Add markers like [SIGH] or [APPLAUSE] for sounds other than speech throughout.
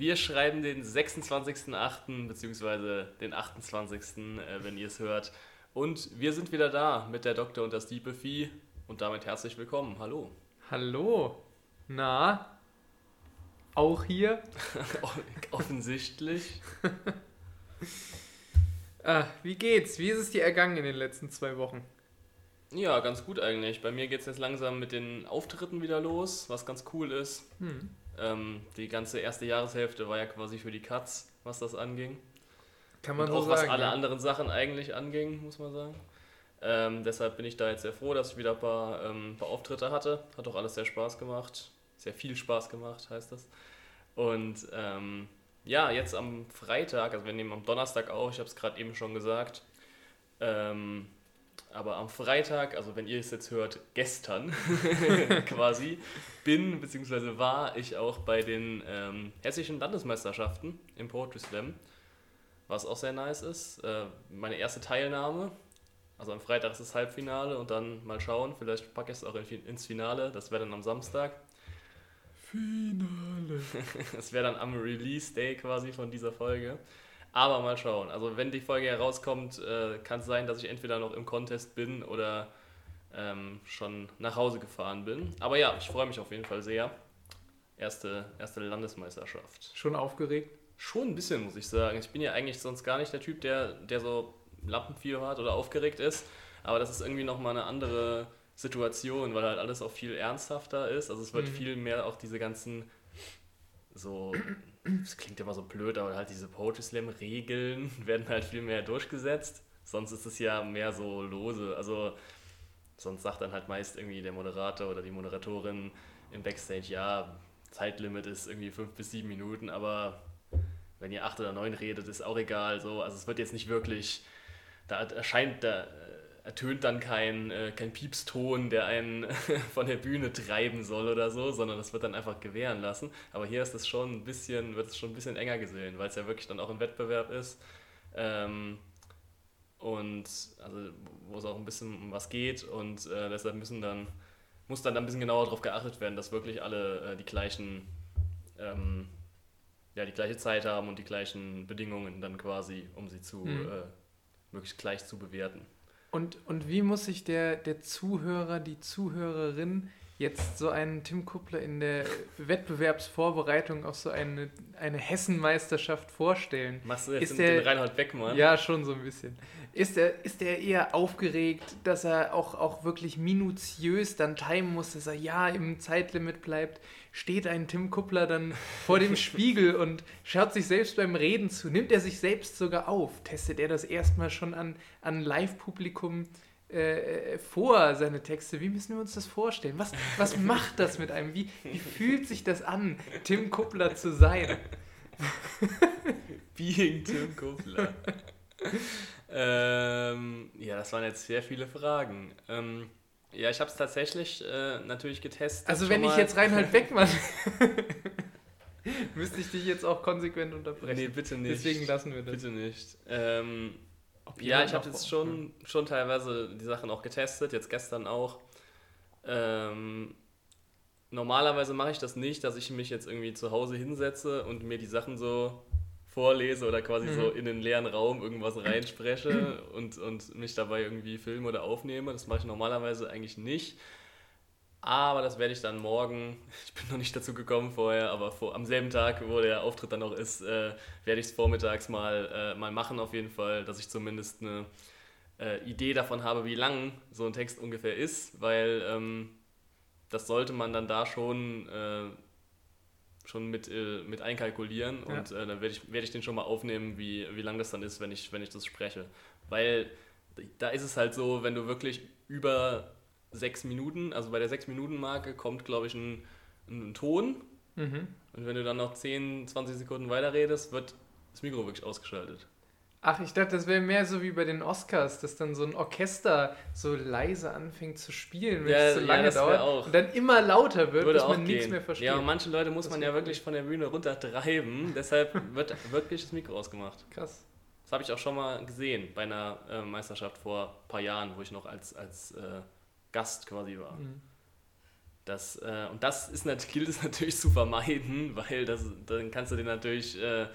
Wir schreiben den 26.08. beziehungsweise den 28., äh, wenn ihr es hört. Und wir sind wieder da mit der Doktor und das Diepe Vieh. Und damit herzlich willkommen. Hallo. Hallo. Na? Auch hier? [LAUGHS] Offensichtlich. [LAUGHS] ah, wie geht's? Wie ist es dir ergangen in den letzten zwei Wochen? Ja, ganz gut eigentlich. Bei mir geht es jetzt langsam mit den Auftritten wieder los, was ganz cool ist. Hm. Ähm, die ganze erste Jahreshälfte war ja quasi für die Cuts, was das anging. Kann man Und auch so was alle ja. anderen Sachen eigentlich anging, muss man sagen. Ähm, deshalb bin ich da jetzt sehr froh, dass ich wieder ein paar, ähm, paar Auftritte hatte. Hat auch alles sehr Spaß gemacht. Sehr viel Spaß gemacht, heißt das. Und ähm, ja, jetzt am Freitag, also wir nehmen am Donnerstag auf, ich habe es gerade eben schon gesagt, ähm, aber am Freitag, also wenn ihr es jetzt hört, gestern [LAUGHS] quasi, bin bzw. war ich auch bei den ähm, hessischen Landesmeisterschaften im Poetry Slam, was auch sehr nice ist. Äh, meine erste Teilnahme, also am Freitag ist das Halbfinale und dann mal schauen, vielleicht packe ich es auch ins Finale, das wäre dann am Samstag. Finale. [LAUGHS] das wäre dann am Release Day quasi von dieser Folge. Aber mal schauen. Also wenn die Folge herauskommt, äh, kann es sein, dass ich entweder noch im Contest bin oder ähm, schon nach Hause gefahren bin. Aber ja, ich freue mich auf jeden Fall sehr. Erste, erste Landesmeisterschaft. Schon aufgeregt? Schon ein bisschen, muss ich sagen. Ich bin ja eigentlich sonst gar nicht der Typ, der, der so Lampenfieber hat oder aufgeregt ist. Aber das ist irgendwie nochmal eine andere Situation, weil halt alles auch viel ernsthafter ist. Also es wird mhm. viel mehr auch diese ganzen so das klingt immer so blöd, aber halt diese Poetry Slam Regeln [LAUGHS] werden halt viel mehr durchgesetzt. Sonst ist es ja mehr so lose. Also sonst sagt dann halt meist irgendwie der Moderator oder die Moderatorin im Backstage, ja, Zeitlimit ist irgendwie fünf bis sieben Minuten, aber wenn ihr acht oder neun redet, ist auch egal. So, also es wird jetzt nicht wirklich, da erscheint, da ertönt dann kein, äh, kein Piepston, der einen [LAUGHS] von der Bühne treiben soll oder so, sondern das wird dann einfach gewähren lassen. Aber hier ist es schon ein bisschen, wird es schon ein bisschen enger gesehen, weil es ja wirklich dann auch ein Wettbewerb ist. Ähm, und also wo es auch ein bisschen um was geht und äh, deshalb müssen dann muss dann ein bisschen genauer darauf geachtet werden, dass wirklich alle äh, die gleichen ähm, ja die gleiche Zeit haben und die gleichen Bedingungen dann quasi, um sie zu mhm. möglichst gleich zu bewerten. Und, und wie muss sich der, der Zuhörer, die Zuhörerin jetzt so einen Tim Kuppler in der Wettbewerbsvorbereitung auf so eine, eine Hessenmeisterschaft vorstellen? Machst du jetzt ist den, der, den Reinhold Beckmann? Ja, schon so ein bisschen. Ist er, ist er eher aufgeregt, dass er auch, auch wirklich minutiös dann timen muss, dass er ja im Zeitlimit bleibt? Steht ein Tim Kuppler dann vor dem Spiegel und schaut sich selbst beim Reden zu? Nimmt er sich selbst sogar auf? Testet er das erstmal schon an, an Live-Publikum? Äh, vor seine Texte. Wie müssen wir uns das vorstellen? Was, was macht das mit einem? Wie, wie fühlt sich das an, Tim Kuppler zu sein? Being Tim Kuppler. [LAUGHS] ähm, ja, das waren jetzt sehr viele Fragen. Ähm, ja, ich habe es tatsächlich äh, natürlich getestet. Also wenn ich jetzt Reinhard [LAUGHS] Beckmann... [LAUGHS] müsste ich dich jetzt auch konsequent unterbrechen. Nee, bitte nicht. Deswegen lassen wir das. Bitte nicht. Ähm, ja, ich habe jetzt schon, schon teilweise die Sachen auch getestet, jetzt gestern auch. Ähm, normalerweise mache ich das nicht, dass ich mich jetzt irgendwie zu Hause hinsetze und mir die Sachen so vorlese oder quasi mhm. so in den leeren Raum irgendwas reinspreche [CLEARS THROAT] und, und mich dabei irgendwie filme oder aufnehme. Das mache ich normalerweise eigentlich nicht. Aber das werde ich dann morgen, [LAUGHS] ich bin noch nicht dazu gekommen vorher, aber vor, am selben Tag, wo der Auftritt dann noch ist, äh, werde ich es vormittags mal, äh, mal machen auf jeden Fall, dass ich zumindest eine äh, Idee davon habe, wie lang so ein Text ungefähr ist, weil ähm, das sollte man dann da schon äh, schon mit, äh, mit einkalkulieren ja. und äh, dann werde ich, werd ich den schon mal aufnehmen, wie, wie lang das dann ist, wenn ich, wenn ich das spreche. Weil da ist es halt so, wenn du wirklich über sechs Minuten, also bei der sechs Minuten Marke kommt, glaube ich, ein, ein Ton mhm. und wenn du dann noch 10, 20 Sekunden weiterredest, wird das Mikro wirklich ausgeschaltet. Ach, ich dachte, das wäre mehr so wie bei den Oscars, dass dann so ein Orchester so leise anfängt zu spielen, wenn ja, es so lange ja, dauert auch. und dann immer lauter wird, Würde bis man nichts mehr versteht. Ja, und manche Leute muss das man ja wirklich von der Bühne runtertreiben, [LAUGHS] deshalb wird wirklich das Mikro ausgemacht. Krass. Das habe ich auch schon mal gesehen bei einer äh, Meisterschaft vor ein paar Jahren, wo ich noch als, als äh, Gast quasi war. Mhm. Das, äh, und das ist, gilt es [LAUGHS] natürlich zu vermeiden, weil das, dann kannst du dir natürlich äh,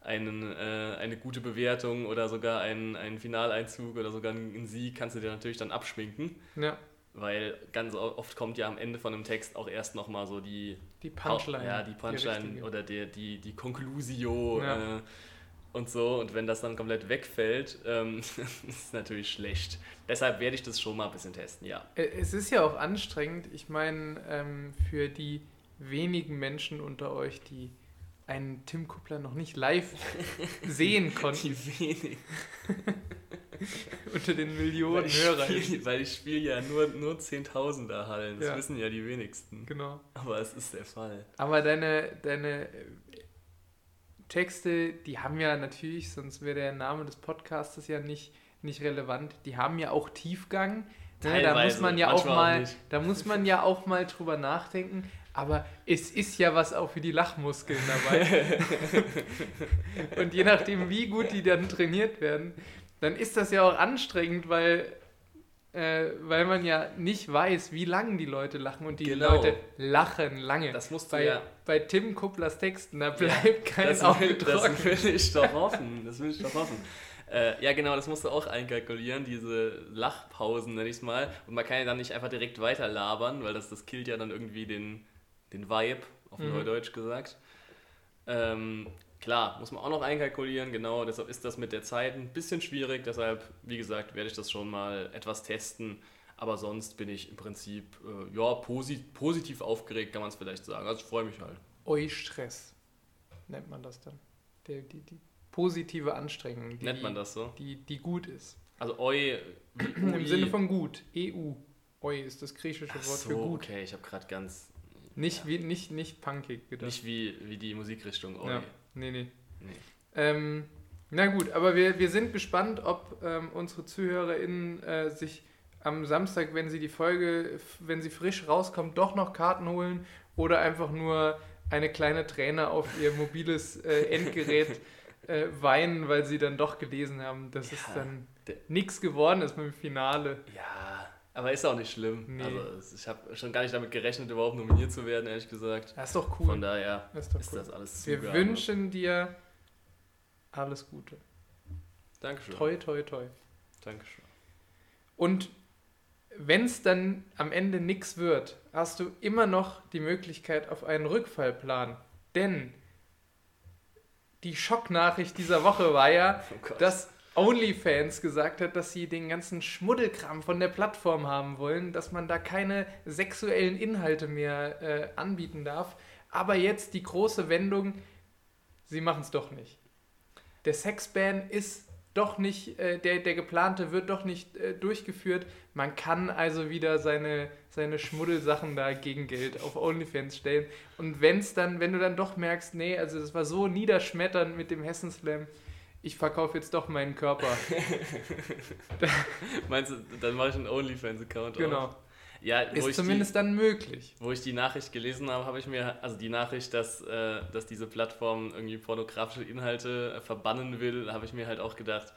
einen, äh, eine gute Bewertung oder sogar einen, einen Finaleinzug oder sogar einen Sieg kannst du dir natürlich dann abschminken. Ja. Weil ganz oft kommt ja am Ende von einem Text auch erst nochmal so die, die Punchline. Ja, die Punchline die oder die, die, die Conclusio ja. äh, und so. Und wenn das dann komplett wegfällt, ähm, [LAUGHS] ist es natürlich schlecht. Deshalb werde ich das schon mal ein bisschen testen, ja. Äh, es ist ja auch anstrengend. Ich meine, ähm, für die wenigen Menschen unter euch, die einen Tim Kuppler noch nicht live sehen [LAUGHS] konnten. [LAUGHS] Die wenigen. [LAUGHS] Unter den Millionen weil Hörern. Spiel, weil ich spiele ja nur, nur Zehntausender Hallen. Das ja. wissen ja die wenigsten. Genau. Aber es ist der Fall. Aber deine, deine Texte, die haben ja natürlich, sonst wäre der Name des Podcasts ja nicht, nicht relevant, die haben ja auch Tiefgang. Teilweise, da muss man ja auch mal, auch da muss man ja auch mal drüber nachdenken. Aber es ist ja was auch für die Lachmuskeln dabei. [LAUGHS] und je nachdem, wie gut die dann trainiert werden, dann ist das ja auch anstrengend, weil, äh, weil man ja nicht weiß, wie lange die Leute lachen und die genau. Leute lachen lange. Das musst du bei, ja. Bei Tim Kupplers Texten, da bleibt ja, kein das Auge will, trocken. Das will ich doch [LAUGHS] hoffen. Das will ich doch hoffen. Äh, ja, genau, das musst du auch einkalkulieren, diese Lachpausen, nenne ich es mal. Und man kann ja dann nicht einfach direkt weiter labern, weil das, das killt ja dann irgendwie den, den Vibe, auf mhm. Neudeutsch gesagt. Ähm, Klar, muss man auch noch einkalkulieren, genau, deshalb ist das mit der Zeit ein bisschen schwierig, deshalb, wie gesagt, werde ich das schon mal etwas testen, aber sonst bin ich im Prinzip, äh, ja, posit positiv aufgeregt, kann man es vielleicht sagen, also ich freue mich halt. Eu-Stress nennt man das dann, der, die, die positive Anstrengung, die, nennt man das so? Die, die gut ist. Also Eu... Im Sinne von gut, EU. Eu ist das griechische Wort so, für gut. okay, ich habe gerade ganz... Nicht, ja. wie, nicht, nicht punkig gedacht. Nicht wie, wie die Musikrichtung. Ja. Nee, nee. nee. Ähm, na gut, aber wir, wir sind gespannt, ob ähm, unsere ZuhörerInnen äh, sich am Samstag, wenn sie die Folge, wenn sie frisch rauskommt, doch noch Karten holen oder einfach nur eine kleine Träne auf ihr mobiles äh, [LAUGHS] Endgerät äh, weinen, weil sie dann doch gelesen haben, dass ja, es dann nichts geworden ist mit dem Finale. Ja, aber ist auch nicht schlimm. Nee. Also ich habe schon gar nicht damit gerechnet, überhaupt nominiert zu werden, ehrlich gesagt. Das ist doch cool. Von daher das ist, ist cool. das alles Wir Zugabe. wünschen dir alles Gute. Dankeschön. Toi, toi, toi. Dankeschön. Und wenn es dann am Ende nichts wird, hast du immer noch die Möglichkeit auf einen Rückfallplan. Denn die Schocknachricht dieser Woche war ja, [LAUGHS] oh dass OnlyFans gesagt hat, dass sie den ganzen Schmuddelkram von der Plattform haben wollen, dass man da keine sexuellen Inhalte mehr äh, anbieten darf. Aber jetzt die große Wendung, sie machen es doch nicht. Der Sexban ist doch nicht, äh, der, der geplante wird doch nicht äh, durchgeführt. Man kann also wieder seine, seine Schmuddelsachen da gegen Geld auf OnlyFans stellen. Und wenn es dann, wenn du dann doch merkst, nee, also es war so niederschmetternd mit dem Hessen Slam, ich verkaufe jetzt doch meinen Körper. [LAUGHS] Meinst du, dann mache ich einen OnlyFans-Account Genau. Auf. Ja, ist zumindest die, dann möglich. Wo ich die Nachricht gelesen habe, habe ich mir, also die Nachricht, dass, äh, dass diese Plattform irgendwie pornografische Inhalte äh, verbannen will, habe ich mir halt auch gedacht,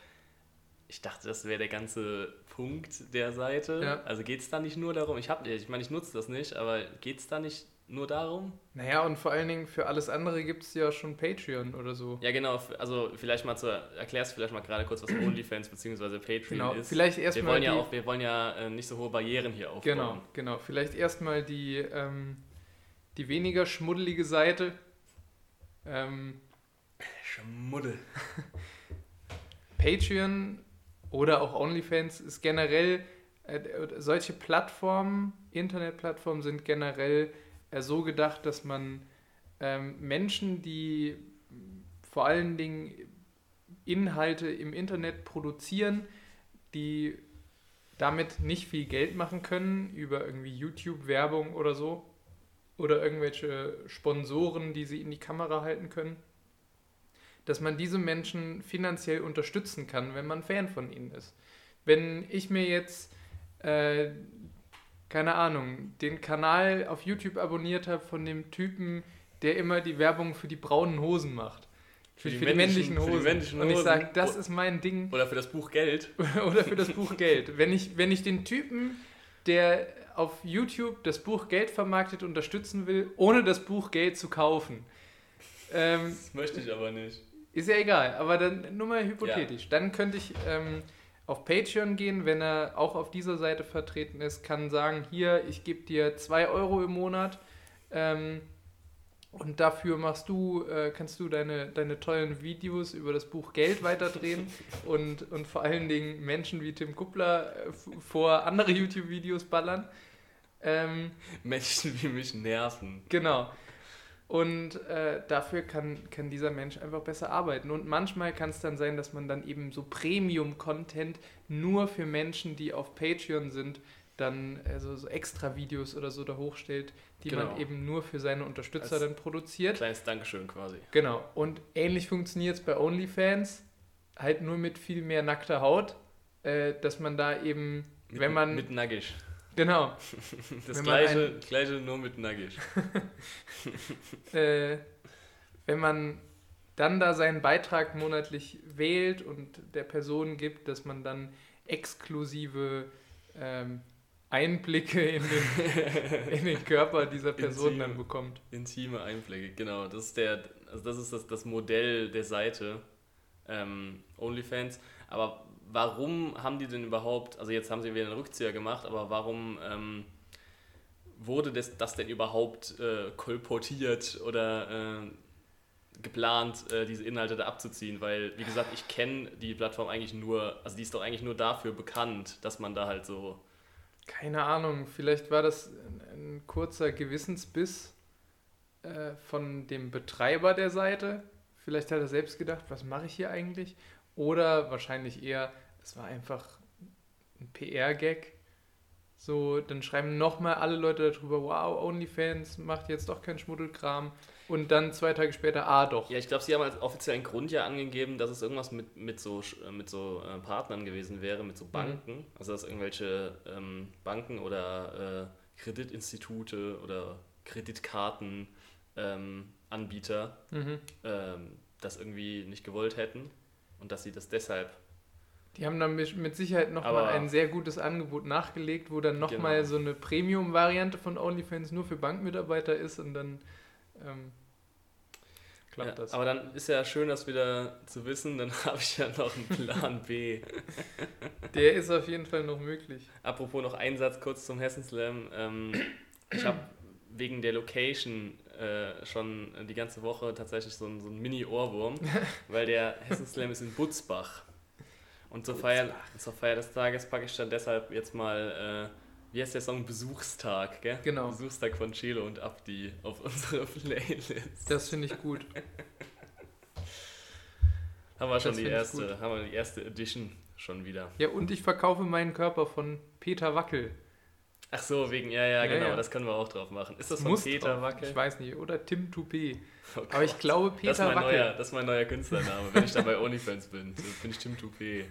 ich dachte, das wäre der ganze Punkt der Seite. Ja. Also geht es da nicht nur darum, ich habe, ich meine, ich nutze das nicht, aber geht es da nicht nur darum? Naja, und vor allen Dingen für alles andere gibt es ja schon Patreon oder so. Ja, genau. Also vielleicht mal zu, erklärst du vielleicht mal gerade kurz, was [CLEARS THROAT] OnlyFans bzw. Patreon genau, ist. Vielleicht erstmal. Wir wollen ja auch, wir wollen ja äh, nicht so hohe Barrieren hier aufbauen. Genau, genau. Vielleicht erstmal die, ähm, die weniger schmuddelige Seite. Ähm, Schmuddel. [LAUGHS] Patreon oder auch OnlyFans ist generell, äh, solche Plattformen, Internetplattformen sind generell so gedacht, dass man ähm, Menschen, die vor allen Dingen Inhalte im Internet produzieren, die damit nicht viel Geld machen können, über irgendwie YouTube-Werbung oder so, oder irgendwelche Sponsoren, die sie in die Kamera halten können, dass man diese Menschen finanziell unterstützen kann, wenn man Fan von ihnen ist. Wenn ich mir jetzt äh, keine Ahnung, den Kanal auf YouTube abonniert habe von dem Typen, der immer die Werbung für die braunen Hosen macht. Für, für, die, für die, männlichen Hosen. Die männlichen und ich sage, das ist mein Ding. Oder für das Buch Geld. [LAUGHS] Oder für das Buch Geld. Wenn ich, wenn ich den Typen, der auf YouTube das Buch Geld vermarktet unterstützen will, ohne das Buch Geld zu kaufen. Ähm, das möchte ich aber nicht. Ist ja egal, aber dann nur mal hypothetisch. Ja. Dann könnte ich ähm, auf Patreon gehen, wenn er auch auf dieser Seite vertreten ist, kann sagen, hier, ich gebe dir 2 Euro im Monat ähm, und dafür machst du, äh, kannst du deine, deine tollen Videos über das Buch Geld weiterdrehen [LAUGHS] und, und vor allen Dingen Menschen wie Tim Kuppler äh, vor andere YouTube-Videos ballern. Ähm, Menschen wie mich nerven. Genau. Und äh, dafür kann, kann dieser Mensch einfach besser arbeiten. Und manchmal kann es dann sein, dass man dann eben so Premium-Content nur für Menschen, die auf Patreon sind, dann also so extra Videos oder so da hochstellt, die genau. man eben nur für seine Unterstützer Als dann produziert. Kleines Dankeschön quasi. Genau. Und ähnlich funktioniert es bei OnlyFans, halt nur mit viel mehr nackter Haut, äh, dass man da eben, mit, wenn man... Mit Nagisch. Genau. [LAUGHS] Das gleiche, ein, gleiche nur mit Nagisch. [LAUGHS] äh, wenn man dann da seinen Beitrag monatlich wählt und der Person gibt, dass man dann exklusive ähm, Einblicke in den, [LAUGHS] in den Körper dieser Person Intime, dann bekommt. Intime Einblicke, genau. Das ist, der, also das, ist das, das Modell der Seite ähm, OnlyFans. Aber warum haben die denn überhaupt, also jetzt haben sie wieder einen Rückzieher gemacht, aber warum ähm, wurde das, das denn überhaupt äh, kolportiert oder äh, geplant, äh, diese Inhalte da abzuziehen? Weil, wie gesagt, ich kenne die Plattform eigentlich nur, also die ist doch eigentlich nur dafür bekannt, dass man da halt so keine Ahnung, vielleicht war das ein, ein kurzer Gewissensbiss äh, von dem Betreiber der Seite. Vielleicht hat er selbst gedacht, was mache ich hier eigentlich? Oder wahrscheinlich eher, das war einfach ein PR-Gag. So, dann schreiben nochmal alle Leute darüber, wow, OnlyFans macht jetzt doch keinen Schmuddelkram. Und dann zwei Tage später, ah doch. Ja, ich glaube, sie haben als offiziellen Grund ja angegeben, dass es irgendwas mit, mit so, äh, mit so äh, Partnern gewesen wäre, mit so mhm. Banken. Mhm. Also dass irgendwelche ähm, Banken oder äh, Kreditinstitute oder Kreditkartenanbieter ähm, mhm. ähm, das irgendwie nicht gewollt hätten und dass sie das deshalb die haben dann mit Sicherheit nochmal ein sehr gutes Angebot nachgelegt, wo dann nochmal genau. so eine Premium-Variante von OnlyFans nur für Bankmitarbeiter ist und dann ähm, klappt ja, das. Aber dann ist ja schön, das wieder zu wissen, dann [LAUGHS] habe ich ja noch einen Plan B. Der ist auf jeden Fall noch möglich. Apropos noch ein Satz kurz zum Hessenslam. Ähm, ich habe wegen der Location äh, schon die ganze Woche tatsächlich so, ein, so einen Mini-Ohrwurm, [LAUGHS] weil der Hessenslam ist in Butzbach. Und zur Feier, zur Feier des Tages packe ich dann deshalb jetzt mal äh, wie heißt der Song? Besuchstag, gell? Genau. Besuchstag von Chelo und Abdi auf [LAUGHS] unserer Playlist. Das finde ich gut. [LAUGHS] haben wir schon die erste, haben wir die erste Edition schon wieder. Ja, und ich verkaufe meinen Körper von Peter Wackel. Ach so, wegen, ja, ja, ja genau, ja. das können wir auch drauf machen. Ist das von Muss Peter drauf. Wackel? Ich weiß nicht, oder Tim Toupé. [LAUGHS] Oh Aber ich glaube Peter das Wackel. Neuer, das ist mein neuer Künstlername, wenn ich da bei OnlyFans bin. So bin ich Tim Toupé.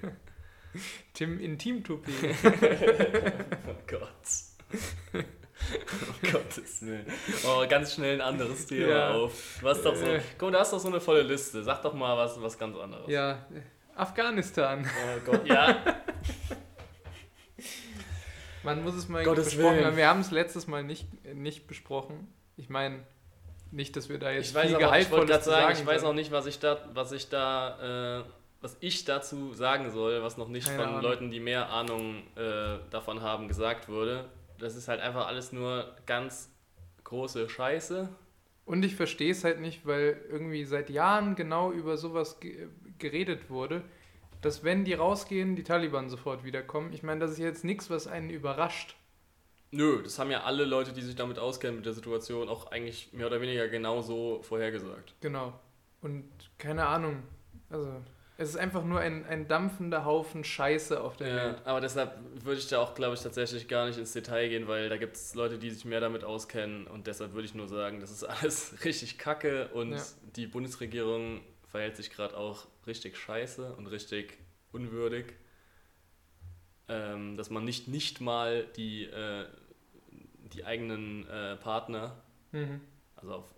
[LAUGHS] Tim Intim-Toupé. [LAUGHS] oh Gott. Oh Gottes Willen. Oh, ganz schnell ein anderes Thema ja. auf. Was doch so, äh. guck, du hast doch so eine volle Liste. Sag doch mal was, was ganz anderes. Ja, Afghanistan. Oh Gott, ja. Man muss es mal Gottes besprochen Willen. haben. Wir haben es letztes Mal nicht, nicht besprochen. Ich meine, nicht, dass wir da jetzt ich viel Gehaltvolles sagen. Ich weiß auch nicht, was ich da, was ich da äh, was ich dazu sagen soll, was noch nicht Keine von Ahnung. Leuten, die mehr Ahnung äh, davon haben, gesagt wurde. Das ist halt einfach alles nur ganz große Scheiße. Und ich verstehe es halt nicht, weil irgendwie seit Jahren genau über sowas ge geredet wurde, dass wenn die rausgehen, die Taliban sofort wiederkommen. Ich meine, das ist jetzt nichts, was einen überrascht. Nö, das haben ja alle Leute, die sich damit auskennen mit der Situation, auch eigentlich mehr oder weniger genauso vorhergesagt. Genau. Und keine Ahnung. Also, es ist einfach nur ein, ein dampfender Haufen Scheiße auf der ja, Welt. Aber deshalb würde ich da auch, glaube ich, tatsächlich gar nicht ins Detail gehen, weil da gibt es Leute, die sich mehr damit auskennen und deshalb würde ich nur sagen, das ist alles [LAUGHS] richtig kacke und ja. die Bundesregierung verhält sich gerade auch richtig scheiße und richtig unwürdig. Ähm, dass man nicht, nicht mal die, äh, die eigenen äh, Partner, mhm. also auf,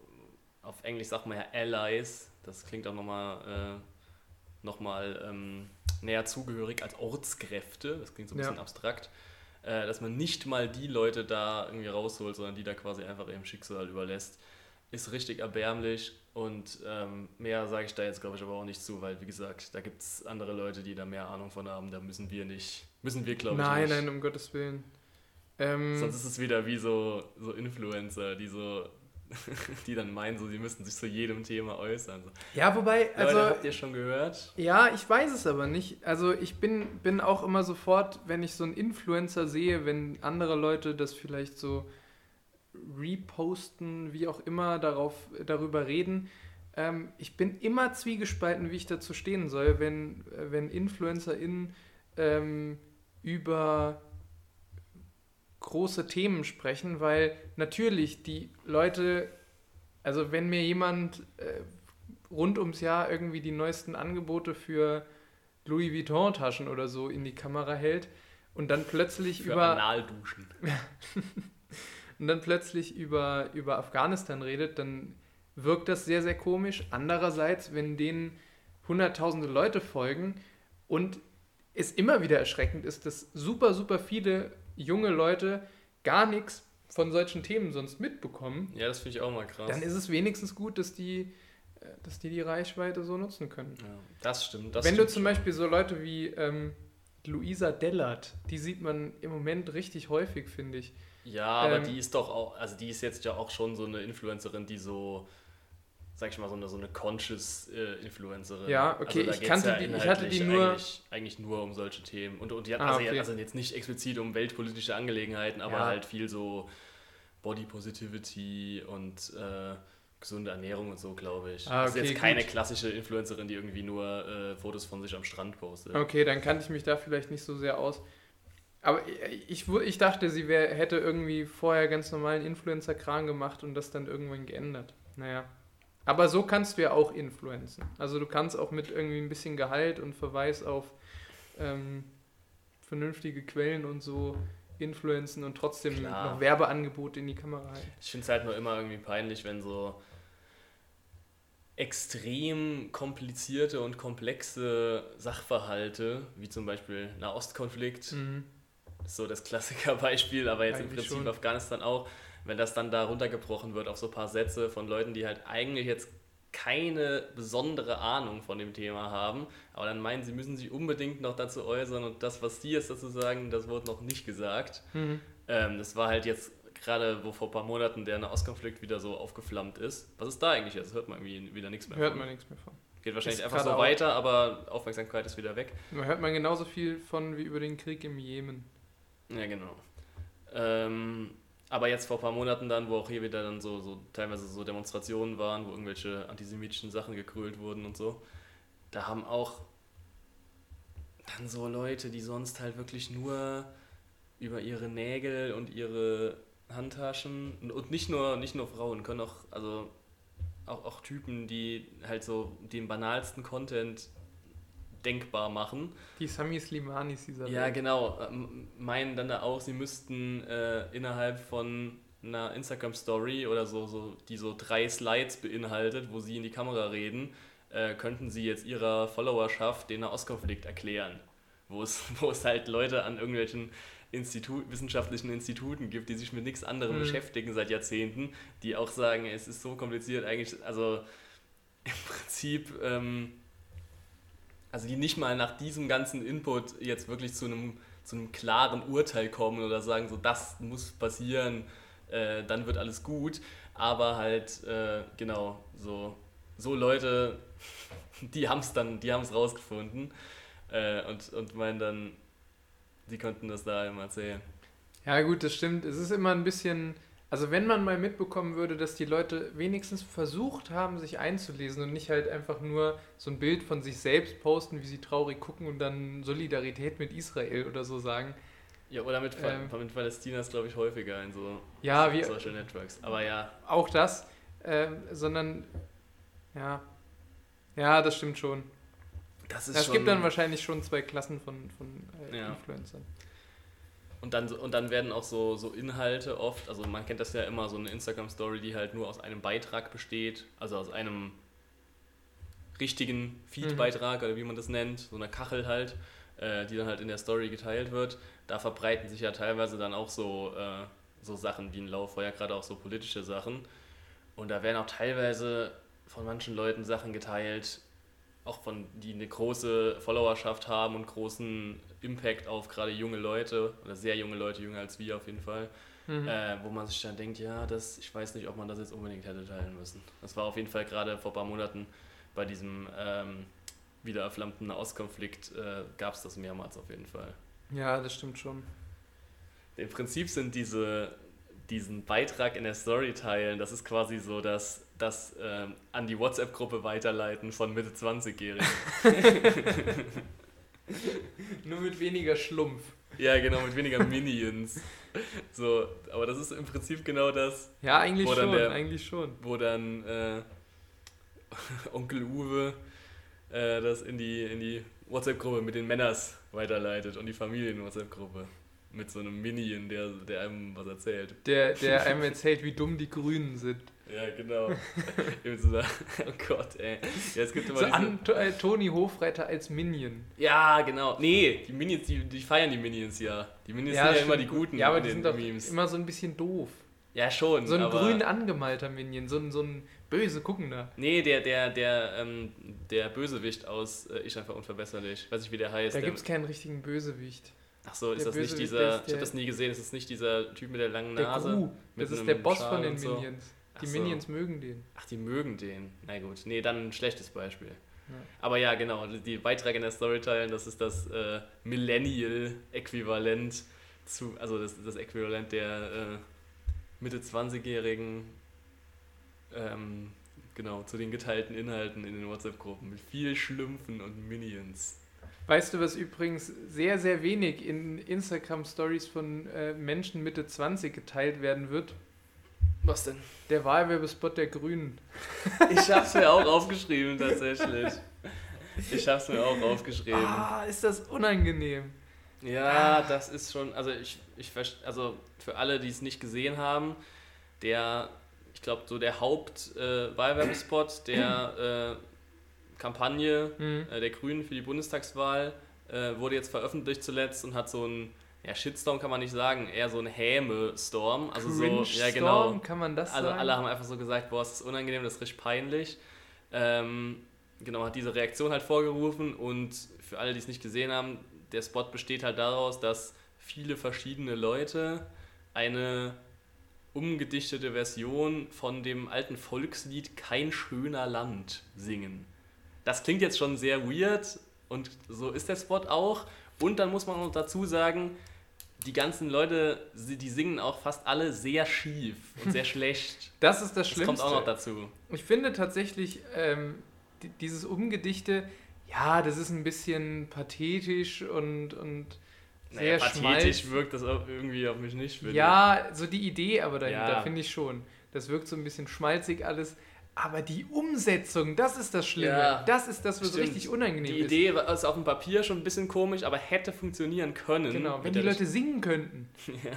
auf Englisch sagt man ja Allies, das klingt auch nochmal. Äh, nochmal ähm, näher zugehörig als Ortskräfte. Das klingt so ein bisschen ja. abstrakt. äh, dass man nicht mal die Leute da irgendwie rausholt, sondern die da quasi einfach ihrem Schicksal überlässt, ist richtig erbärmlich und ähm, mehr sage ich da jetzt, glaube ich, aber auch nicht zu, weil, wie gesagt, da gibt es andere Leute, die da mehr Ahnung von haben, da müssen wir nicht, müssen wir, glaube ich, Nein, nicht. nein, um Gottes Willen. Ähm, Sonst ist es wieder wie so, so Influencer, die so, [LAUGHS] die dann meinen, so, sie müssten sich zu jedem Thema äußern. So. ja, wobei, also. Leute, habt ihr schon gehört? Ja, ich weiß es aber nicht. Also ich bin, bin auch immer sofort, wenn ich so einen Influencer sehe, wenn andere Leute das vielleicht so reposten, wie auch immer, darauf, darüber reden. Ähm, ich bin immer zwiegespalten, wie ich dazu stehen soll, wenn, äh, wenn InfluencerInnen ähm, über große Themen sprechen, weil natürlich die Leute, also wenn mir jemand äh, rund ums Jahr irgendwie die neuesten Angebote für Louis Vuitton-Taschen oder so in die Kamera hält und dann plötzlich Für über Analduschen. [LAUGHS] und dann plötzlich über, über Afghanistan redet, dann wirkt das sehr, sehr komisch. Andererseits, wenn denen hunderttausende Leute folgen und es immer wieder erschreckend ist, dass super, super viele junge Leute gar nichts von solchen Themen sonst mitbekommen, Ja, das finde ich auch mal krass. dann ist es wenigstens gut, dass die, äh, dass die die Reichweite so nutzen können. ja, das stimmt. Das Wenn du stimmt zum schon. Beispiel so Leute wie ähm, Luisa Dellert, die sieht man im Moment richtig häufig, finde ich. Ja, aber ähm, die ist doch auch, also die ist jetzt ja auch schon so eine Influencerin, die so, sag ich mal, so eine, so eine conscious äh, Influencerin. Ja, okay, da ich kannte die- ich hatte die nur- Eigentlich, eigentlich nur um solche Themen. Und, und die hat Ah, also, okay. also jetzt nicht explizit um weltpolitische Angelegenheiten, aber Ja. halt viel so Body Positivity und äh, gesunde Ernährung und so, glaube ich. Ah, also okay, jetzt keine gut. klassische Influencerin, die irgendwie nur äh, Fotos von sich am Strand postet. Okay, dann kannte ich mich da vielleicht nicht so sehr aus. Aber ich, ich dachte, sie wär, hätte irgendwie vorher ganz normalen Influencer-Kram gemacht und das dann irgendwann geändert. Naja. Aber so kannst du ja auch influenzen. Also du kannst auch mit irgendwie ein bisschen Gehalt und Verweis auf ähm, vernünftige Quellen und so influenzen und trotzdem Klar. noch Werbeangebote in die Kamera halten. Ich finde es halt nur immer irgendwie peinlich, wenn so extrem komplizierte und komplexe Sachverhalte, wie zum Beispiel Nahostkonflikt, Mhm. Ist so das Klassikerbeispiel, aber jetzt im Eigentlich Prinzip schon. Afghanistan auch, wenn das dann da runtergebrochen wird auf so ein paar Sätze von Leuten, die halt eigentlich jetzt keine besondere Ahnung von dem Thema haben, aber dann meinen, sie müssen sich unbedingt noch dazu äußern und das, was sie jetzt dazu sagen, das wurde noch nicht gesagt. Mhm. Ähm, das war halt jetzt gerade, wo vor ein paar Monaten der Nahostkonflikt wieder so aufgeflammt ist. Was ist da eigentlich jetzt? Hört man irgendwie wieder nichts mehr Hört von. man nichts mehr von. Geht wahrscheinlich Ist einfach so weiter, aber Aufmerksamkeit ist wieder weg. Man hört man genauso viel von wie über den Krieg im Jemen. Ja, genau. Ähm, aber jetzt vor ein paar Monaten dann, wo auch hier wieder dann so, so teilweise so Demonstrationen waren, wo irgendwelche antisemitischen Sachen gekrölt wurden und so, da haben auch dann so Leute, die sonst halt wirklich nur über ihre Nägel und ihre Handtaschen und, nicht nur nicht nur Frauen können auch also auch, auch Typen, die halt so den banalsten Content denkbar machen. Die Sami Slimanis dieser Ja, Welt. genau. Ähm, Meinen dann da auch, sie müssten äh, innerhalb von einer Instagram-Story oder so, so, die so drei Slides beinhaltet, wo sie in die Kamera reden, äh, könnten sie jetzt ihrer Followerschaft den Nahostkonflikt erklären. Wo es, [LAUGHS] wo es halt Leute an irgendwelchen Institut, wissenschaftlichen Instituten gibt, die sich mit nichts anderem Mhm. beschäftigen seit Jahrzehnten, die auch sagen, es ist so kompliziert eigentlich, also [LAUGHS] im Prinzip, ähm, also die nicht mal nach diesem ganzen Input jetzt wirklich zu einem, zu einem klaren Urteil kommen oder sagen, so das muss passieren, äh, dann wird alles gut, aber halt, äh, genau, so, so Leute, [LAUGHS] die haben es dann, die haben es rausgefunden äh, und, und meinen dann, die konnten das da immer erzählen. Ja, gut, das stimmt. Es ist immer ein bisschen. Also, wenn man mal mitbekommen würde, dass die Leute wenigstens versucht haben, sich einzulesen und nicht halt einfach nur so ein Bild von sich selbst posten, wie sie traurig gucken und dann Solidarität mit Israel oder so sagen. Ja, oder mit, Ähm. mit Palästina ist, glaube ich, häufiger in so Ja, wie Social Networks. Aber ja, auch das, ähm, sondern. Ja. Ja, das stimmt schon. das ist Es schon... gibt dann wahrscheinlich schon zwei Klassen von, von äh, Ja. Influencern. Und dann, und dann werden auch so, so Inhalte oft, also man kennt das ja immer, so eine Instagram-Story, die halt nur aus einem Beitrag besteht, also aus einem richtigen Feed-Beitrag oder wie man das nennt, so einer Kachel halt. äh, die dann halt in der Story geteilt wird, da verbreiten sich ja teilweise dann auch so, äh, so Sachen wie ein Lauffeuer, gerade auch so politische Sachen. Und da werden auch teilweise von manchen Leuten Sachen geteilt, auch von die eine große Followerschaft haben und großen Impact auf gerade junge Leute oder sehr junge Leute, jünger als wir auf jeden Fall, mhm. äh, wo man sich dann denkt, ja, das, ich weiß nicht, ob man das jetzt unbedingt hätte teilen müssen. Das war auf jeden Fall gerade vor ein paar Monaten bei diesem ähm, wieder erflammten Auskonflikt äh, gab es das mehrmals auf jeden Fall. Ja, das stimmt schon. Im Prinzip sind diese, diesen Beitrag in der Story teilen, das ist quasi so das, das ähm, an die WhatsApp-Gruppe weiterleiten von Mitte 20-Jährigen. [LAUGHS] Nur mit weniger Schlumpf. Ja, genau, mit weniger Minions. So, aber das ist im Prinzip genau das. Ja, eigentlich schon, der, eigentlich schon. Wo dann äh, [LAUGHS] Onkel Uwe äh, das in die, in die WhatsApp-Gruppe mit den Männers weiterleitet und die Familien-WhatsApp-Gruppe. Mit so einem Minion, der, der einem was erzählt. Der, der [LAUGHS] einem erzählt, wie dumm die Grünen sind. Ja, genau. [LAUGHS] so, oh Gott, ey. Ja, es gibt immer so an, äh, Toni Hofreiter als Minion. Ja, genau. Nee, die Minions, die, die feiern die Minions ja. Die Minions ja, sind ja immer die Guten. Ja, aber die sind doch Memes. immer so ein bisschen doof. Ja, schon. So ein grün angemalter Minion, so ein, so ein böse guckender. Nee, der, der, der, ähm, der Bösewicht aus äh, Ich einfach unverbesserlich. Weiß ich, wie der heißt. Da gibt es keinen richtigen Bösewicht. Ach so, ist der das Bösewicht nicht dieser. Ich habe das nie gesehen, ist das nicht dieser Typ mit der langen der Nase? Gru. Das ist der Boss Schal von den Minions. Die so. Minions mögen den. Ach, die mögen den. Na gut. Nee, dann ein schlechtes Beispiel. Ja. Aber ja, genau, die Beiträge in der Storyteilen, das ist das äh, Millennial-Äquivalent zu, also das, das Äquivalent der äh, Mitte 20-Jährigen, ähm, genau, zu den geteilten Inhalten in den WhatsApp-Gruppen mit viel Schlümpfen und Minions. Weißt du, was übrigens sehr, sehr wenig in Instagram-Stories von äh, Menschen Mitte 20 geteilt werden wird? Was denn? Der Wahlwerbespot der Grünen. Ich hab's mir auch aufgeschrieben, tatsächlich. Ich hab's mir auch aufgeschrieben. Ah, ist das unangenehm. Ja, ah. das ist schon, also ich, ich also für alle, die es nicht gesehen haben, der, ich glaube, so der Haupt-Wahlwerbespot äh, der äh, Kampagne mhm. äh, der Grünen für die Bundestagswahl äh, wurde jetzt veröffentlicht zuletzt und hat so ein ja, Shitstorm kann man nicht sagen, eher so ein Häme-Storm. Also so, ja genau. kann man das also sagen? alle haben einfach so gesagt, boah, ist das unangenehm, das ist richtig peinlich. Ähm, genau, hat diese Reaktion halt vorgerufen und für alle, die es nicht gesehen haben, der Spot besteht halt daraus, dass viele verschiedene Leute eine umgedichtete Version von dem alten Volkslied Kein schöner Land singen. Das klingt jetzt schon sehr weird und so ist der Spot auch. Und dann muss man noch dazu sagen, die ganzen Leute, die singen auch fast alle sehr schief und sehr [LAUGHS] schlecht. Das ist das Schlimmste. Das kommt auch noch dazu. Ich finde tatsächlich, ähm, dieses Umgedichte, ja, das ist ein bisschen pathetisch und, und sehr naja, pathetisch wirkt das auch irgendwie auf mich nicht. Ja, so die Idee aber dahinter ja. finde ich schon. Das wirkt so ein bisschen schmalzig alles. Aber die Umsetzung, das ist das Schlimme. Ja, das ist das, was stimmt. richtig unangenehm ist. Die Idee ist auf dem Papier schon ein bisschen komisch, aber hätte funktionieren können. Genau, wenn die Leute singen könnten. [LAUGHS] ja.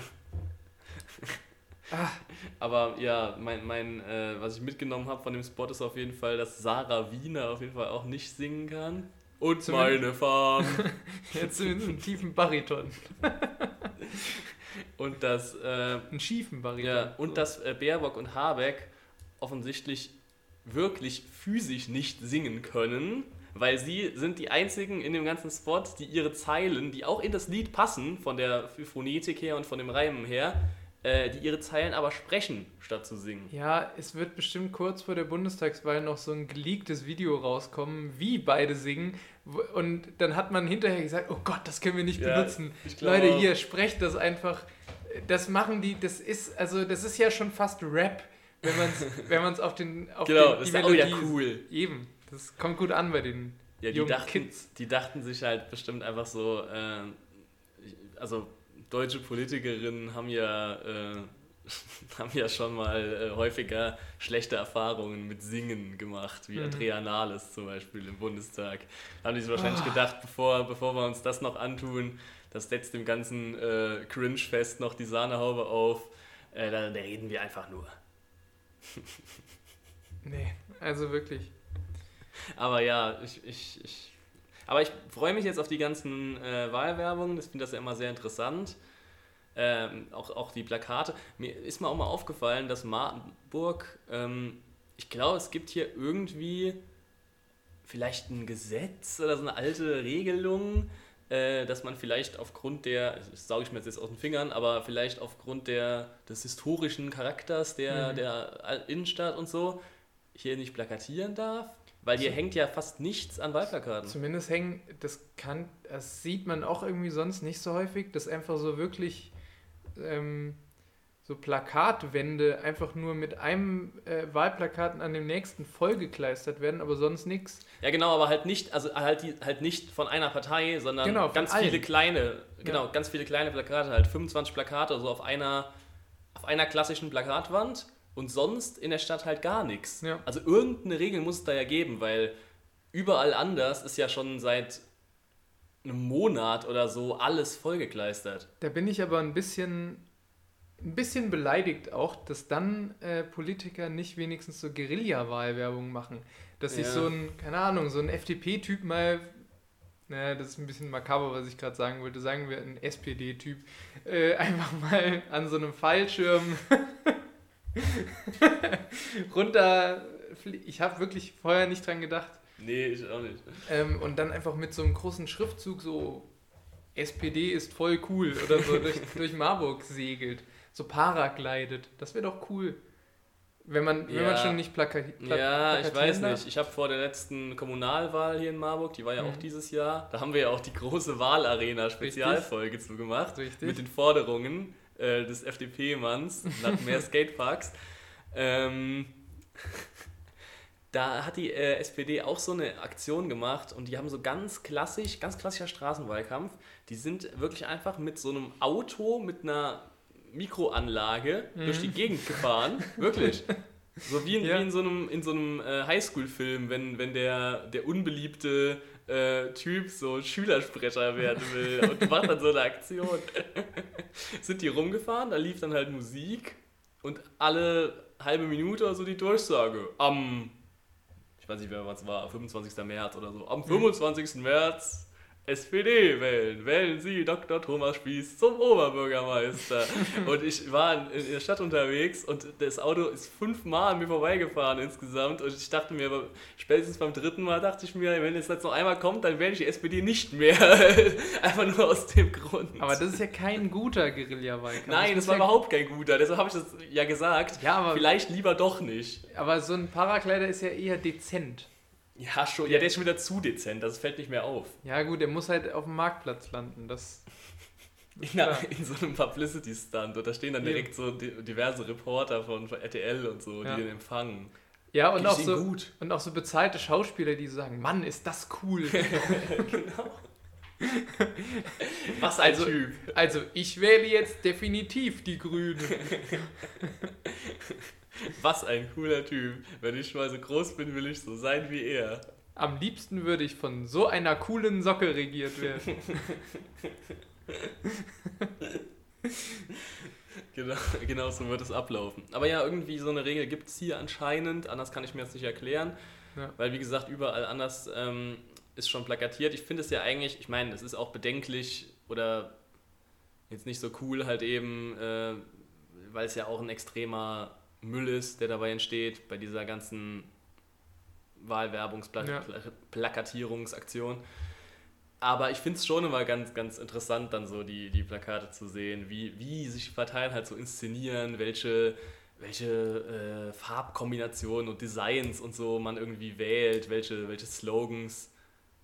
Ah. Aber ja, mein, mein äh, was ich mitgenommen habe von dem Spot ist auf jeden Fall, dass Sarah Wiener auf jeden Fall auch nicht singen kann. Und Zum meine Farm. [LAUGHS] Jetzt in einem tiefen Bariton. [LAUGHS] und dass. Äh, einen schiefen Bariton. Ja, und so. dass äh, Baerbock und Habeck offensichtlich wirklich physisch nicht singen können, weil sie sind die einzigen in dem ganzen Spot, die ihre Zeilen, die auch in das Lied passen, von der Phonetik her und von dem Reimen her, äh, die ihre Zeilen aber sprechen, statt zu singen. Ja, es wird bestimmt kurz vor der Bundestagswahl noch so ein geleaktes Video rauskommen, wie beide singen. Und dann hat man hinterher gesagt, oh Gott, das können wir nicht ja, benutzen. Leute, hier, sprecht das einfach. Das machen die, das ist, also das ist ja schon fast Rap wenn man es wenn man's auf den auf genau, den, das ist Melodie auch ja cool. Eben, das kommt gut an bei den ja, die dachten, Kids. Die dachten sich halt bestimmt einfach so, äh, also deutsche Politikerinnen haben ja, äh, [LAUGHS] haben ja schon mal äh, häufiger schlechte Erfahrungen mit Singen gemacht, wie mhm. Andrea Nahles zum Beispiel im Bundestag. Da haben die sich wahrscheinlich oh. gedacht, bevor, bevor wir uns das noch antun, das setzt dem ganzen äh, Cringe-Fest noch die Sahnehaube auf, äh, da, da reden wir einfach nur. [LAUGHS] nee, also wirklich. Aber ja, ich, ich, ich Aber ich freue mich jetzt auf die ganzen äh, Wahlwerbungen. Ich finde das ja immer sehr interessant. Ähm, auch, auch die Plakate. Mir ist mal auch mal aufgefallen, dass Marburg, ähm, ich glaube, es gibt hier irgendwie vielleicht ein Gesetz oder so eine alte Regelung, äh, dass man vielleicht aufgrund der, das sauge ich mir jetzt aus den Fingern, aber vielleicht aufgrund der, des historischen Charakters der, mhm. der Innenstadt und so hier nicht plakatieren darf. Weil hier hängt ja fast nichts an Wahlplakaten. Zumindest hängen, das kann, das sieht man auch irgendwie sonst nicht so häufig, dass einfach so wirklich ähm, so Plakatwände einfach nur mit einem äh, Wahlplakaten an dem nächsten vollgekleistert werden, aber sonst nichts. Ja, genau, aber halt nicht, also halt, die, halt nicht von einer Partei, sondern genau, ganz allen. viele kleine, genau, ja. ganz viele kleine Plakate, halt 25 Plakate, so auf einer, auf einer klassischen Plakatwand und sonst in der Stadt halt gar nichts. Ja. Also irgendeine Regel muss es da ja geben, weil überall anders ist ja schon seit einem Monat oder so alles vollgekleistert. Da bin ich aber ein bisschen ein bisschen beleidigt auch, dass dann äh, Politiker nicht wenigstens so Guerilla-Wahlwerbung machen. Dass sich so ein, keine Ahnung, so ein FDP-Typ mal, naja, das ist ein bisschen makaber, was ich gerade sagen wollte, sagen wir ein SPD-Typ, äh, [LAUGHS] einfach mal an so einem Fallschirm [LAUGHS] runter. Ich habe wirklich vorher nicht dran gedacht. Nee, ich auch nicht. Ähm, und dann einfach mit so einem großen Schriftzug so SPD ist voll cool oder so [LAUGHS] durch, durch Marburg segelt so paraglidet. Das wäre doch cool. Wenn man, ja. wenn man schon nicht plakatiert. Pla ja, ich weiß darf. nicht. Ich habe vor der letzten Kommunalwahl hier in Marburg, die war ja mhm. auch dieses Jahr, da haben wir ja auch die große Wahlarena-Spezialfolge zu gemacht. Richtig. Mit den Forderungen äh, des FDP-Manns nach mehr [LAUGHS] Skateparks. ähm, da hat die äh, SPD auch so eine Aktion gemacht und die haben so ganz klassisch, ganz klassischer Straßenwahlkampf. Die sind wirklich einfach mit so einem Auto, mit einer Mikroanlage mhm. durch die Gegend gefahren. [LAUGHS] Wirklich. So wie in, ja. wie in so einem, in so einem äh, Highschool-Film, wenn, wenn der, der unbeliebte äh, Typ so Schülersprecher werden will [LAUGHS] und macht dann so eine Aktion. [LAUGHS] Sind die rumgefahren, da lief dann halt Musik und alle halbe Minute oder so die Durchsage. Am, ich weiß nicht mehr, was war, 25. März oder so. Am 25. Mhm. März SPD wählen. Wählen Sie Dr. Thomas Spieß zum Oberbürgermeister. [LAUGHS] und ich war in der Stadt unterwegs und das Auto ist fünfmal an mir vorbeigefahren insgesamt. Und ich dachte mir, spätestens beim dritten Mal dachte ich mir, wenn es jetzt noch einmal kommt, dann wähle ich die SPD nicht mehr. [LAUGHS] Einfach nur aus dem Grund. Aber das ist ja kein guter Guerilla-Wahlkampf. Nein, das, das war ja überhaupt kein guter. Deshalb habe ich das ja gesagt. Ja, aber Vielleicht lieber doch nicht. Aber so ein Parakleider ist ja eher dezent. Ja, schon. Ja, der ist schon wieder zu dezent, das fällt nicht mehr auf. Ja, gut, der muss halt auf dem Marktplatz landen. Das. [LAUGHS] In, in so einem Publicity-Stunt. Und da stehen dann direkt so diverse Reporter von RTL und so, ja. die den empfangen. Ja, und auch, so, gut. und auch so bezahlte Schauspieler, die sagen: Mann, ist das cool. [LAUGHS] genau. [LAUGHS] Was ein also, Typ. Also, ich wähle jetzt definitiv die Grünen. Was ein cooler Typ. Wenn ich mal so groß bin, will ich so sein wie er. Am liebsten würde ich von so einer coolen Socke regiert werden. [LAUGHS] genau, genau so wird es ablaufen. Aber ja, irgendwie so eine Regel gibt es hier anscheinend. Anders kann ich mir das nicht erklären. Ja. Weil, wie gesagt, überall anders ähm, ist schon plakatiert. Ich finde es ja eigentlich, ich meine, es ist auch bedenklich oder jetzt nicht so cool halt eben, äh, weil es ja auch ein extremer Müll ist, der dabei entsteht, bei dieser ganzen Wahlwerbungsplakatierungsaktion. Ja. Aber ich finde es schon immer ganz, ganz interessant, dann so die, die Plakate zu sehen, wie, wie sich die Parteien halt so inszenieren, welche, welche äh, Farbkombinationen und Designs und so man irgendwie wählt, welche, welche Slogans.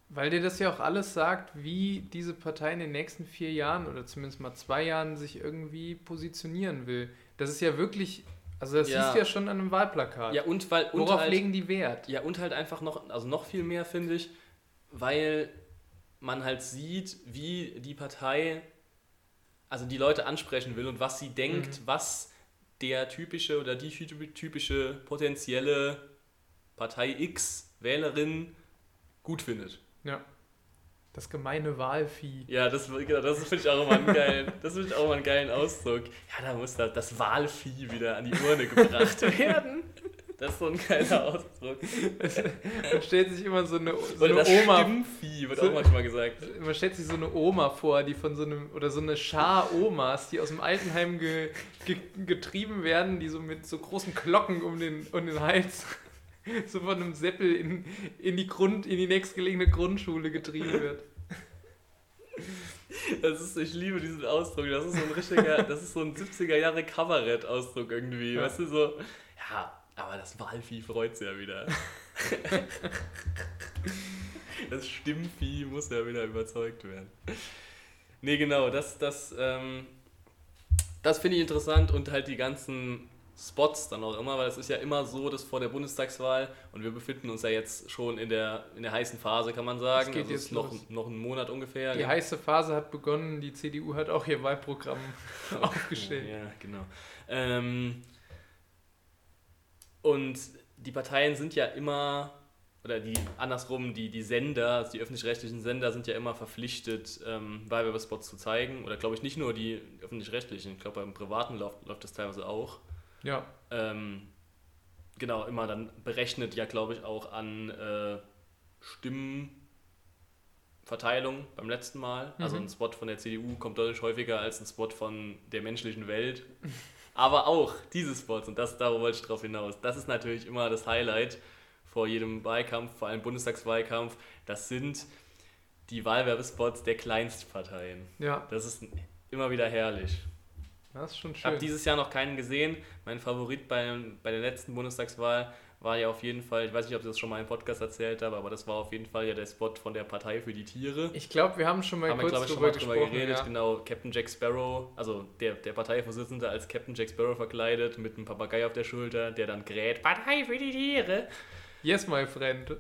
Weil dir das ja auch alles sagt, wie diese Partei in den nächsten vier Jahren oder zumindest mal zwei Jahren sich irgendwie positionieren will. Das ist ja wirklich also das ja. siehst du ja schon an einem Wahlplakat. Ja, und weil... Und Worauf halt, legen die Wert? Ja, und halt einfach noch, also noch viel mehr, finde ich, weil man halt sieht, wie die Partei, also die Leute ansprechen will und was sie denkt, mhm. was der typische oder die typische potenzielle Partei X Wählerin gut findet. Ja. Das gemeine Wahlvieh. Ja, das, genau, das finde ich auch immer einen geilen, das ich auch immer einen geilen Ausdruck. Ja, da muss da das Wahlvieh wieder an die Urne gebracht [LAUGHS] werden. Das ist so ein geiler Ausdruck. Man stellt sich immer so eine, so Oder eine das Oma. Stimmvieh wird so- auch manchmal gesagt. Man stellt sich so eine Oma vor, die von so einem, oder so eine Schar Omas, die aus dem Altenheim ge, ge, getrieben werden, die so mit so großen Glocken um den, um den Hals, [LAUGHS] so von einem Seppel in, in, die Grund, in die nächstgelegene Grundschule getrieben wird. Das ist, ich liebe diesen Ausdruck. Das ist so ein richtiger, [LAUGHS] das ist so ein 70er Jahre Kabarett-Ausdruck irgendwie. Ja. Weißt du, so, ja, aber das Wahlvieh freut's ja wieder. [LAUGHS] das Stimmvieh muss ja wieder überzeugt werden. Nee, genau, das, das, ähm, das finde ich interessant und halt die ganzen Spots dann auch immer, weil es ist ja immer so, dass vor der Bundestagswahl und wir befinden uns ja jetzt schon in der, in der heißen Phase, kann man sagen. Es geht also jetzt ist noch, los. noch einen Monat ungefähr. Die heiße Phase hat begonnen, die CDU hat auch ihr Wahlprogramm [LAUGHS] aufgestellt. Ja, genau. Ähm, und die Parteien sind ja immer, oder die andersrum, die, die Sender, also die öffentlich-rechtlichen Sender sind ja immer verpflichtet, ähm, Wahlwerbespots zu zeigen. Oder glaube ich nicht nur die öffentlich-rechtlichen, ich glaube beim Privaten läuft, läuft das teilweise auch. Ja, Ähm, genau, immer dann berechnet ja, glaube ich, auch an äh, Stimmenverteilung beim letzten Mal. Also Mhm. ein Spot von der CDU kommt deutlich häufiger als ein Spot von der menschlichen Welt. [LAUGHS] Aber auch diese Spots, und das, darauf wollte ich drauf hinaus, das ist natürlich immer das Highlight vor jedem Wahlkampf, vor allem Bundestagswahlkampf. Das sind die Wahlwerbespots der Kleinstparteien. ja, Das ist immer wieder herrlich. Das ist schon Ich habe schön. dieses Jahr noch keinen gesehen. Mein Favorit bei, bei der letzten Bundestagswahl war ja auf jeden Fall, ich weiß nicht, ob ich das schon mal im Podcast erzählt habe, aber das war auf jeden Fall ja der Spot von der Partei für die Tiere. Ich glaube, wir haben schon mal haben wir, kurz glaube ich, schon mal drüber gesprochen. geredet. ja. Genau, Captain Jack Sparrow, also der, der Parteivorsitzende als Captain Jack Sparrow verkleidet, mit einem Papagei auf der Schulter, der dann kräht, Partei für die Tiere. Yes, my friend.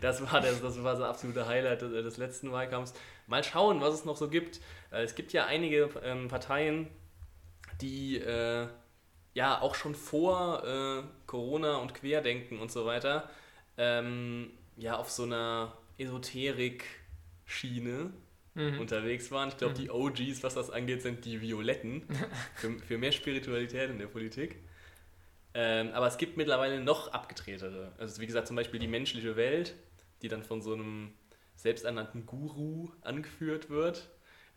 Das war, das, das war so ein absoluter Highlight des, des letzten Wahlkampfs. Mal schauen, was es noch so gibt. Äh, Es gibt ja einige ähm, Parteien, die äh, ja auch schon vor äh, Corona und Querdenken und so weiter ähm, ja auf so einer Esoterik-Schiene Mhm. unterwegs waren. Ich glaube, Mhm. die OGs, was das angeht, sind die Violetten. [LAUGHS] für, für mehr Spiritualität in der Politik. Ähm, aber es gibt mittlerweile noch abgedrehtere. Also wie gesagt, zum Beispiel die menschliche Welt, die dann von so einem selbsternannten Guru angeführt wird.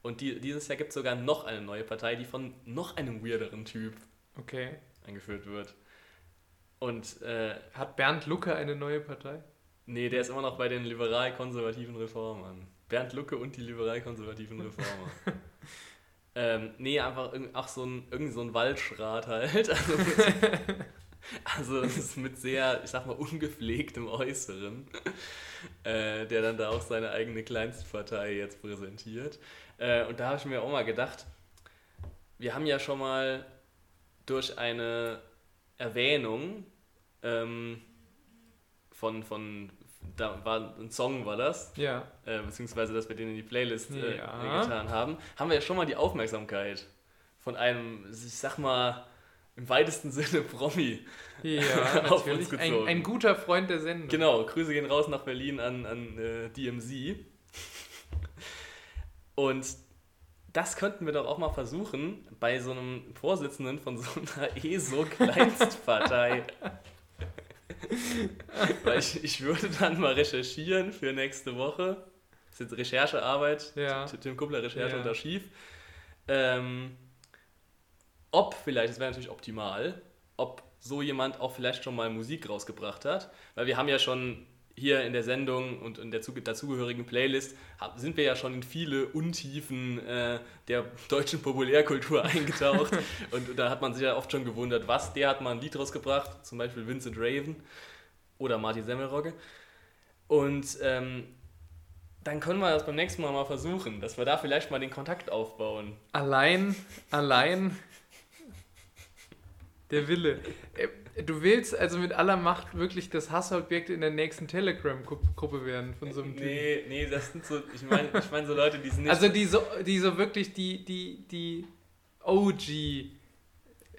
Und die, dieses Jahr gibt es sogar noch eine neue Partei, die von noch einem weirderen Typ Okay. angeführt wird. Und äh, Hat Bernd Lucke eine neue Partei? nee, der ist immer noch bei den liberal-konservativen Reformern. Bernd Lucke und die liberal-konservativen Reformer. [LAUGHS] ähm, nee, einfach ach, so ein, irgend so ein Waldschrat halt. Also, mit, [LAUGHS] also ist mit sehr, ich sag mal, ungepflegtem Äußeren, äh, der dann da auch seine eigene Kleinstpartei jetzt präsentiert. Äh, und da habe ich mir auch mal gedacht, wir haben ja schon mal durch eine Erwähnung ähm, von, von, da war ein Song war das, Ja. äh, beziehungsweise dass wir den in die Playlist äh, Ja. getan haben, haben wir ja schon mal die Aufmerksamkeit von einem, ich sag mal, im weitesten [LAUGHS] Sinne Promi. Ja, [LAUGHS] Auf natürlich. uns Ein, gezogen. ein guter Freund der Sendung. Genau, Grüße gehen raus nach Berlin an, an äh, DMZ. Und das könnten wir doch auch mal versuchen bei so einem Vorsitzenden von so einer [LAUGHS] ESO-Kleinstpartei. Weil ich, ich würde dann mal recherchieren für nächste Woche. Das ist jetzt Recherchearbeit. Ja. Tim Kuppler Recherche Ja. und Archiv. Ähm, ob vielleicht, das wäre natürlich optimal, ob so jemand auch vielleicht schon mal Musik rausgebracht hat. Weil wir haben ja schon hier in der Sendung und in der zu- dazugehörigen Playlist sind wir ja schon in viele Untiefen äh, der deutschen Populärkultur [LAUGHS] eingetaucht. und da hat man sich ja oft schon gewundert, was, der hat mal ein Lied rausgebracht, zum Beispiel Vincent Raven oder Martin Semmelrogge. Und ähm, dann können wir das beim nächsten Mal mal versuchen, dass wir da vielleicht mal den Kontakt aufbauen. Allein, allein der Wille. Äh, Du willst also mit aller Macht wirklich das Hassobjekt in der nächsten Telegram-Gruppe werden von so einem Typen. Nee, nee, das sind so, ich meine ich mein so Leute, die sind nicht. Also die so, die so wirklich die, die, die OG,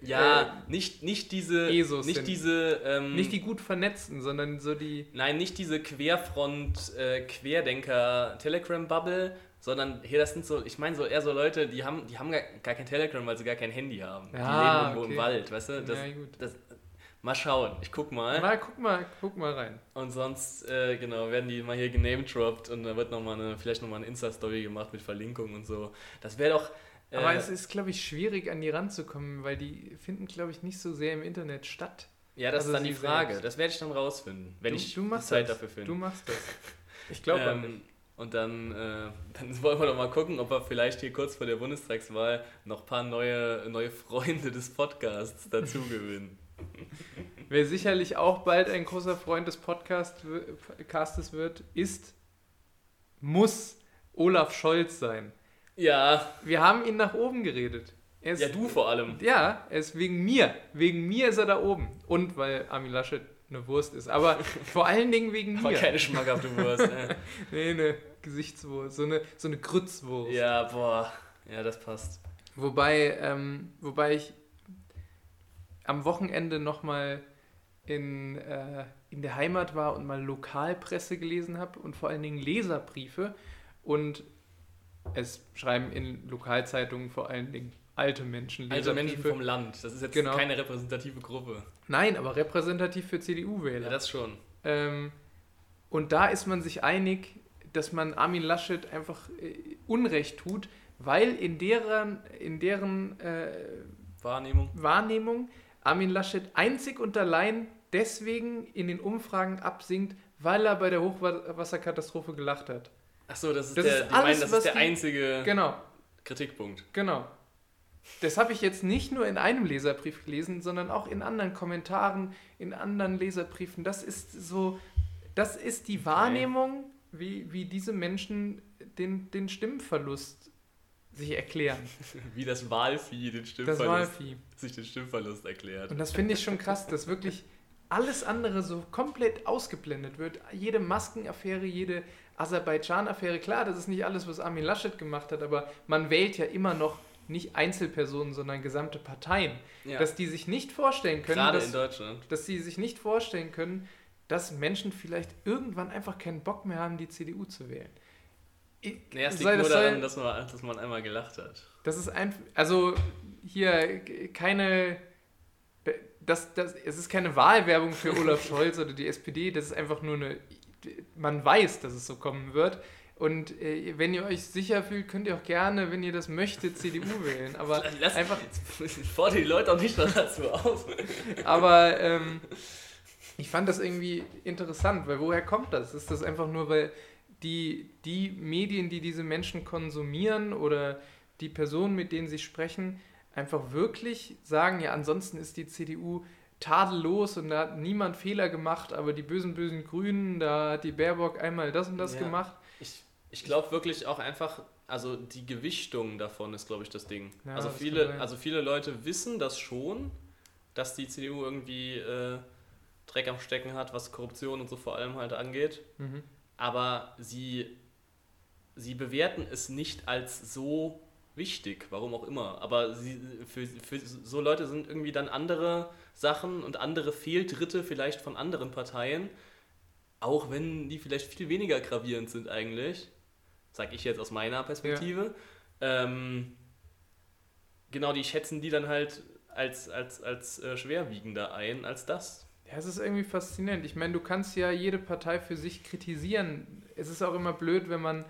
ja, nicht, nicht diese. ESOs nicht sind. diese. Ähm, nicht die gut vernetzten, sondern so die. Nein, nicht diese Querfront, äh, sondern hier, das sind so, ich meine so eher so Leute, die haben, die haben gar, gar kein Telegram, weil sie gar kein Handy haben. Ja, die leben irgendwo okay. im Wald, weißt du? Das, ja, gut. das, Mal schauen, ich guck mal. Mal, guck mal, guck mal rein. Und sonst, äh, genau, werden die mal hier genamedroppt und da wird noch mal eine, vielleicht nochmal eine Insta-Story gemacht mit Verlinkung und so. Das wäre doch. Äh, Aber es ist, glaube ich, schwierig an die ranzukommen, weil die finden, glaube ich, nicht so sehr im Internet statt. Ja, das also ist dann die Frage. Selbst. Das werde ich dann rausfinden, wenn du, ich du Zeit das. dafür finde. Du machst das. [LAUGHS] Ich glaube ähm, Und dann, äh, [LAUGHS] dann wollen wir doch mal gucken, ob wir vielleicht hier kurz vor der Bundestagswahl noch ein paar neue, neue Freunde des Podcasts dazu gewinnen. Wer sicherlich auch bald ein großer Freund des Podcastes wird, ist, muss Olaf Scholz sein. Ja. Wir haben ihn nach oben geredet. Ist, ja, du vor allem. Ja, er ist wegen mir. Wegen mir ist er da oben. Und weil Armin Laschet eine Wurst ist. Aber [LAUGHS] vor allen Dingen wegen mir. Aber keine schmackhafte Wurst. Äh. [LAUGHS] nee, eine Gesichtswurst. So eine, so eine Grützwurst. Ja, boah. Ja, das passt. Wobei, ähm, wobei ich am Wochenende nochmal in, äh, in der Heimat war und mal Lokalpresse gelesen habe und vor allen Dingen Leserbriefe. Und es schreiben in Lokalzeitungen vor allen Dingen alte Menschen. Alte Menschen vom Land. Das ist jetzt genau. keine repräsentative Gruppe. Nein, aber repräsentativ für CDU-Wähler. Ja, das schon. Ähm, und da ist man sich einig, dass man Armin Laschet einfach äh, Unrecht tut, weil in deren, in deren äh, Wahrnehmung. Wahrnehmung Armin Laschet einzig und allein deswegen in den Umfragen absinkt, weil er bei der Hochwasserkatastrophe gelacht hat. Ach so, das ist, das der, ist alles, meinen, das ist der einzige genau. Kritikpunkt. Genau. Das habe ich jetzt nicht nur in einem Leserbrief gelesen, sondern auch in anderen Kommentaren, in anderen Leserbriefen. Das ist so, das ist die Wahrnehmung, wie, wie diese Menschen den, den Stimmverlust sich erklären. [LAUGHS] Wie das Wahlvieh den Stimmverlust, das Wahlvieh. sich den Stimmverlust erklärt. Und das finde ich schon krass, dass wirklich alles andere so komplett ausgeblendet wird. Jede Maskenaffäre, jede Aserbaidschan-Affäre, klar, das ist nicht alles, was Armin Laschet gemacht hat, aber man wählt ja immer noch nicht Einzelpersonen, sondern gesamte Parteien, ja. dass die sich nicht vorstellen können, Gerade dass, in Deutschland. dass sie sich nicht vorstellen können, dass Menschen vielleicht irgendwann einfach keinen Bock mehr haben, die CDU zu wählen. Naja, es liegt nur daran, dass man, dass man einmal gelacht hat. Das ist einfach, also hier keine, das, das, es ist keine Wahlwerbung für [LAUGHS] Olaf Scholz oder die SPD, das ist einfach nur eine, man weiß, dass es so kommen wird. Und äh, wenn ihr euch sicher fühlt, könnt ihr auch gerne, wenn ihr das möchtet, CDU [LAUGHS] wählen. Aber Lass, einfach. [LAUGHS] Fordere die Leute auch nicht dazu auf. Aber ähm, ich fand das irgendwie interessant, weil woher kommt das? Ist das einfach nur, weil die, die Medien, die diese Menschen konsumieren oder die Personen, mit denen sie sprechen, einfach wirklich sagen, ja, ansonsten ist die CDU tadellos und da hat niemand Fehler gemacht, aber die bösen, bösen Grünen, da hat die Baerbock einmal das und das ja. gemacht. Ich ich glaube wirklich auch einfach, also die Gewichtung davon ist, glaube ich, das Ding. Ja, also, viele, also viele Leute wissen das schon, dass die CDU irgendwie äh, Dreck am Stecken hat, was Korruption und so vor allem halt angeht. Mhm. Aber sie, sie bewerten es nicht als so wichtig, warum auch immer. Aber sie, für, für so Leute sind irgendwie dann andere Sachen und andere Fehltritte vielleicht von anderen Parteien, auch wenn die vielleicht viel weniger gravierend sind eigentlich, sag ich jetzt aus meiner Perspektive. Ja. Ähm, genau, die schätzen die dann halt als, als, als äh, schwerwiegender ein als das. Ja, es ist irgendwie faszinierend. Ich meine, du kannst ja jede Partei für sich kritisieren. Es ist auch immer blöd, wenn man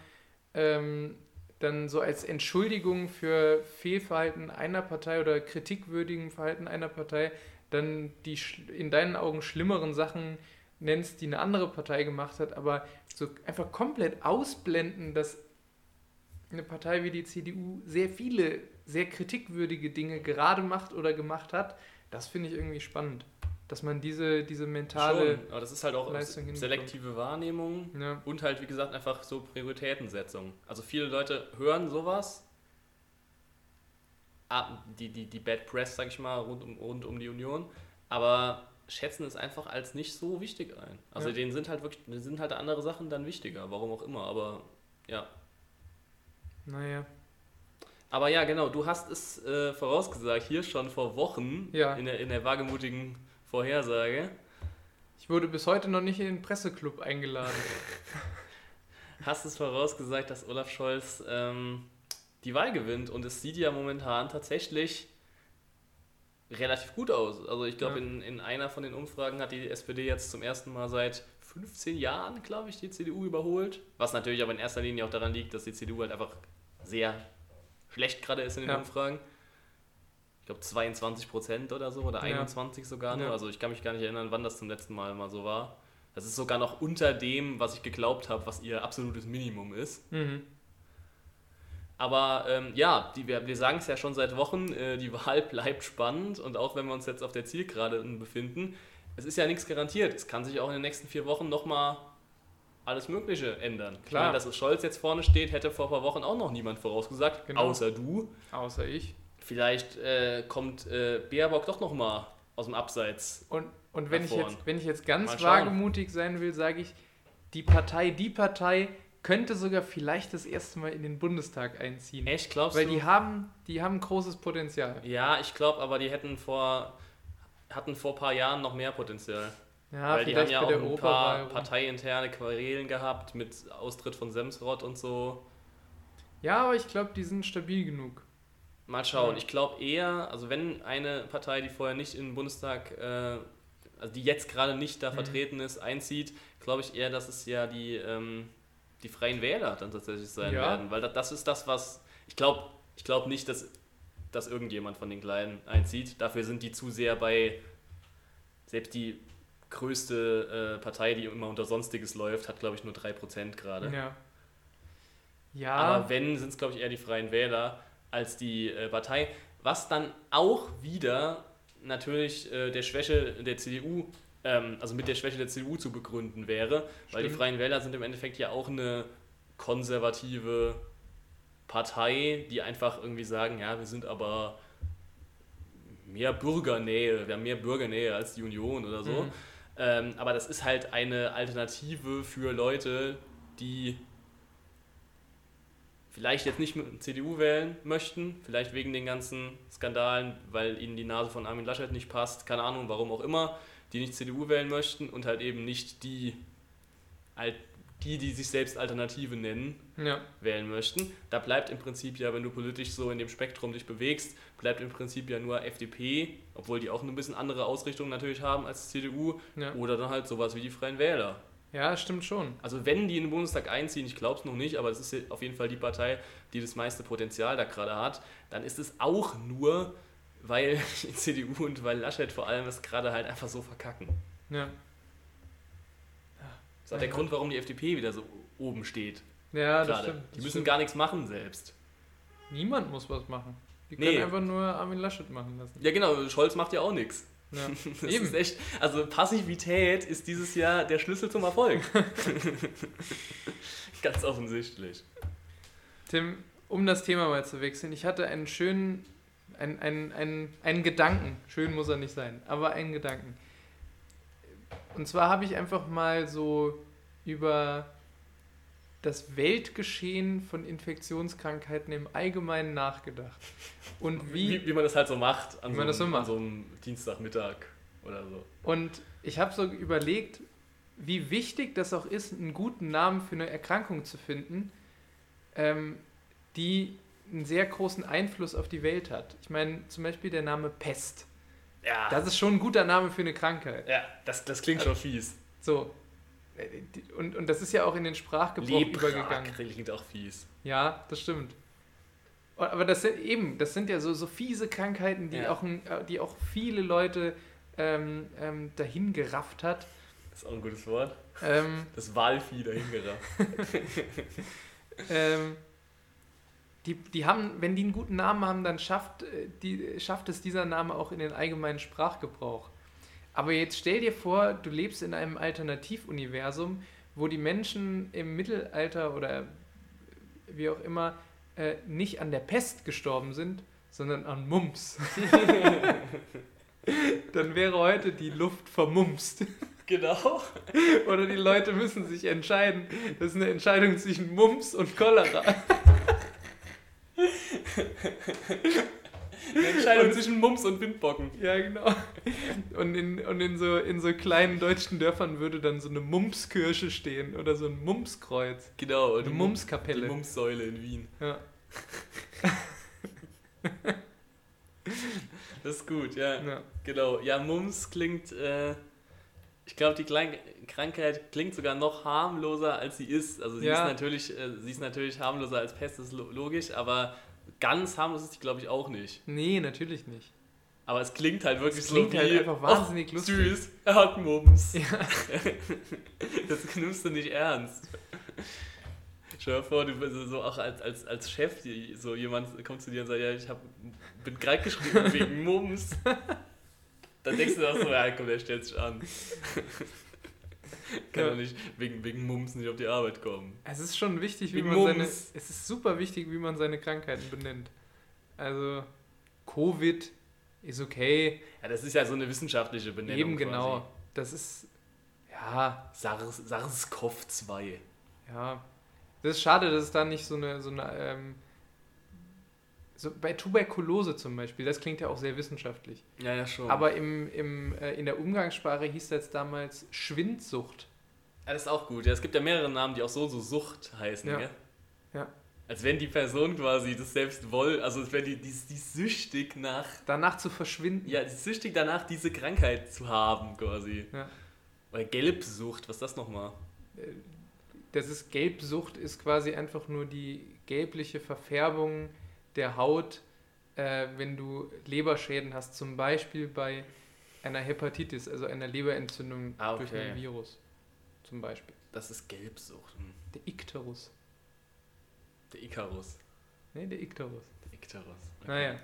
ähm, dann so als Entschuldigung für Fehlverhalten einer Partei oder kritikwürdigen Verhalten einer Partei dann die in deinen Augen schlimmeren Sachen nennst, die eine andere Partei gemacht hat, aber so einfach komplett ausblenden, dass eine Partei wie die CDU sehr viele, sehr kritikwürdige Dinge gerade macht oder gemacht hat, das finde ich irgendwie spannend. Dass man diese, diese mentale. Schon, aber das ist halt auch selektive Wahrnehmung ja. und halt, wie gesagt, einfach so Prioritätensetzung. Also viele Leute hören sowas, ah, die, die, die Bad Press, sag ich mal, rund um, rund um die Union, aber schätzen es einfach als nicht so wichtig ein. Also ja. denen sind halt wirklich, denen sind halt andere Sachen dann wichtiger, warum auch immer, aber ja. Naja. Aber ja, genau, du hast es äh, vorausgesagt, hier schon vor Wochen, ja. in, der, in der wagemutigen Vorhersage. Ich wurde bis heute noch nicht in den Presseclub eingeladen. [LAUGHS] hast es vorausgesagt, dass Olaf Scholz ähm, die Wahl gewinnt und es sieht ja momentan tatsächlich relativ gut aus. Also ich glaube, Ja. in, in einer von den Umfragen hat die SPD jetzt zum ersten Mal seit 15 Jahren, glaube ich, die CDU überholt. Was natürlich aber in erster Linie auch daran liegt, dass die CDU halt einfach sehr schlecht gerade ist in den Ja. Umfragen. Ich glaube 22 Prozent oder so oder Ja. 21 sogar nur. Also ich kann mich gar nicht erinnern, wann das zum letzten Mal mal so war. Das ist sogar noch unter dem, was ich geglaubt habe, was ihr absolutes Minimum ist. Mhm. Aber ähm, ja, die, wir, wir sagen es ja schon seit Wochen, äh, die [LAUGHS] Wahl bleibt spannend und auch wenn wir uns jetzt auf der Zielgerade befinden, es ist ja nichts garantiert. Es kann sich auch in den nächsten vier Wochen nochmal alles Mögliche ändern. Klar. meine, dass es Scholz jetzt vorne steht, hätte vor ein paar Wochen auch noch niemand vorausgesagt, Genau. außer du. Außer ich. Vielleicht äh, kommt äh, Baerbock doch nochmal aus dem Abseits. Und, und wenn, ich jetzt, wenn ich jetzt ganz wagemutig sein will, sage ich, die Partei, die Partei könnte sogar vielleicht das erste Mal in den Bundestag einziehen. Echt, glaubst Weil du? die haben, die haben großes Potenzial. ja, ich glaube, aber die hätten vor, hatten vor ein paar Jahren noch mehr Potenzial. Ja, Weil die haben ja auch der ein paar parteiinterne Querelen gehabt mit Austritt von Semsrott und so. Ja, aber ich glaube, die sind stabil genug. Mal schauen. Ich glaube eher, also wenn eine Partei, die vorher nicht in den Bundestag, äh, also die jetzt gerade nicht da Mhm. vertreten ist, einzieht, glaube ich eher, dass es ja die, ähm, die Freien Wähler dann tatsächlich sein Ja. werden. Weil das, das ist das, was. Ich glaube ich glaub nicht, dass, dass irgendjemand von den Kleinen einzieht. Dafür sind die zu sehr bei. Selbst die größte äh, Partei, die immer unter Sonstiges läuft, hat, glaube ich, nur 3% gerade. Ja. Ja, Aber wenn, sind es, glaube ich, eher die Freien Wähler als die äh, Partei. Was dann auch wieder natürlich äh, der Schwäche der CDU, ähm, also mit der Schwäche der CDU zu begründen wäre, weil die Stimmt. Freien Wähler sind im Endeffekt ja auch eine konservative Partei, die einfach irgendwie sagen, ja, wir sind aber mehr Bürgernähe, wir haben mehr Bürgernähe als die Union oder so. Mhm. Ähm, aber das ist halt eine Alternative für Leute, die vielleicht jetzt nicht mit CDU wählen möchten, vielleicht wegen den ganzen Skandalen, weil ihnen die Nase von Armin Laschet nicht passt, keine Ahnung, warum auch immer, die nicht CDU wählen möchten und halt eben nicht die, die, die sich selbst Alternative nennen, ja. wählen möchten. Da bleibt im Prinzip ja, wenn du politisch so in dem Spektrum dich bewegst, bleibt im Prinzip ja nur FDP, obwohl die auch ein bisschen andere Ausrichtung natürlich haben als CDU, Ja. oder dann halt sowas wie die Freien Wähler. Ja, stimmt schon. Also wenn die in den Bundestag einziehen, ich glaube es noch nicht, aber es ist auf jeden Fall die Partei, die das meiste Potenzial da gerade hat, dann ist es auch nur, weil [LAUGHS] die CDU und weil Laschet vor allem es gerade halt einfach so verkacken. Ja. Das ist auch der Grund, warum die FDP wieder so oben steht. Ja, das gerade. stimmt. Die Das müssen stimmt. gar nichts machen selbst. Niemand muss was machen. Die Nee. können einfach nur Armin Laschet machen lassen. Ja genau, Scholz macht ja auch nichts. Ja. [LAUGHS] Eben. echt, also Passivität ist dieses Jahr der Schlüssel zum Erfolg. [LAUGHS] Ganz offensichtlich. Tim, um das Thema mal zu wechseln, ich hatte einen schönen, einen, einen, einen, einen Gedanken. Schön muss er nicht sein, aber einen Gedanken. Und zwar habe ich einfach mal so über das Weltgeschehen von Infektionskrankheiten im Allgemeinen nachgedacht. Und wie, Wie, wie man das halt so macht an, so, das so einem- macht. an so einem Dienstagmittag oder so. Und ich habe so überlegt, wie wichtig das auch ist, einen guten Namen für eine Erkrankung zu finden, ähm, die einen sehr großen Einfluss auf die Welt hat. Ich meine, zum Beispiel der Name Pest. Ja, Das ist schon ein guter Name für eine Krankheit. ja das, das klingt schon fies. So. Und, und das ist ja auch in den Sprachgebrauch übergegangen. Lepra klingt auch fies. Ja, das stimmt. Aber das sind eben, das sind ja so, so fiese Krankheiten, die, Ja. auch, äh, die auch viele Leute ähm, ähm, dahin gerafft hat. Das ist auch ein gutes Wort. Ähm, [LAUGHS] Das Walvieh dahingerafft. [LAUGHS] ähm, die, die haben, wenn die einen guten Namen haben, dann schafft, äh, die, schafft es dieser Name auch in den allgemeinen Sprachgebrauch. Aber jetzt stell dir vor, du lebst in einem Alternativuniversum, wo die Menschen im Mittelalter oder wie auch immer äh, nicht an der Pest gestorben sind, sondern an Mumps. [LAUGHS] dann wäre heute die Luft vermumst. genau. [LAUGHS] Oder die Leute müssen sich entscheiden. Das ist eine Entscheidung zwischen Mumps und Cholera. [LAUGHS] Eine Entscheidung zwischen Mumps und Windbocken. Ja, genau. Und in, und in, so, in so kleinen deutschen Dörfern würde dann so eine Mumpskirche stehen oder so ein Mumpskreuz. Genau. Eine Mumpskapelle. Die Mumpssäule in Wien. Ja. [LAUGHS] Das ist gut, ja. Ja. Genau. Ja, Mums klingt, äh, ich glaube, die Klein Krankheit klingt sogar noch harmloser, als sie ist. Also sie, Ja. ist, natürlich, äh, sie ist natürlich harmloser als Pest, das ist lo- logisch, aber ganz harmlos ist sie, glaube ich, auch nicht. Nee, natürlich nicht. Aber es klingt halt wirklich Es klingt so halt wie, einfach wahnsinnig "Och, lustig." süß, er hat Mums. Ja. [LAUGHS] Das nimmst du nicht ernst. Stell dir vor, du bist so auch als, als, als Chef, die, so jemand kommt zu dir und sagt, ja, ich hab, bin krank geschrieben wegen Mums. [LAUGHS] Dann denkst du auch so, ja komm, der stellt sich an. [LAUGHS] Kann Ja. doch nicht wegen, wegen Mums nicht auf die Arbeit kommen. Es ist schon wichtig, wie Wegen man seine. Es ist super wichtig, wie man seine Krankheiten benennt. Also, Covid ist okay. Ja, das ist ja so eine wissenschaftliche Benennung. Eben genau. quasi. Das ist. Ja, SARS, SARS-CoV-2. ja. Das ist schade, dass es da nicht so eine. So eine ähm, so bei Tuberkulose zum Beispiel, das klingt ja auch sehr wissenschaftlich. Ja, ja, schon. Aber im, im, äh, in der Umgangssprache hieß das damals Schwindsucht. Ja, das ist auch gut. Ja, es gibt ja mehrere Namen, die auch so, so Sucht heißen, Ja. gell? Ja. Als wenn die Person quasi das selbst woll, also als wenn die, die, die süchtig nach, Danach zu verschwinden. ja, die süchtig danach, diese Krankheit zu haben, quasi. Ja. Oder Gelbsucht, was ist das nochmal? Das ist Gelbsucht, ist quasi einfach nur die gelbliche Verfärbung der Haut, äh, wenn du Leberschäden hast, zum Beispiel bei einer Hepatitis, also einer Leberentzündung Ah, durch okay. ein Virus. Zum Beispiel. Das ist Gelbsucht. Hm. Der Ikterus. Der Icarus. Ne, der Ikterus. Der Ikterus. Okay. Naja.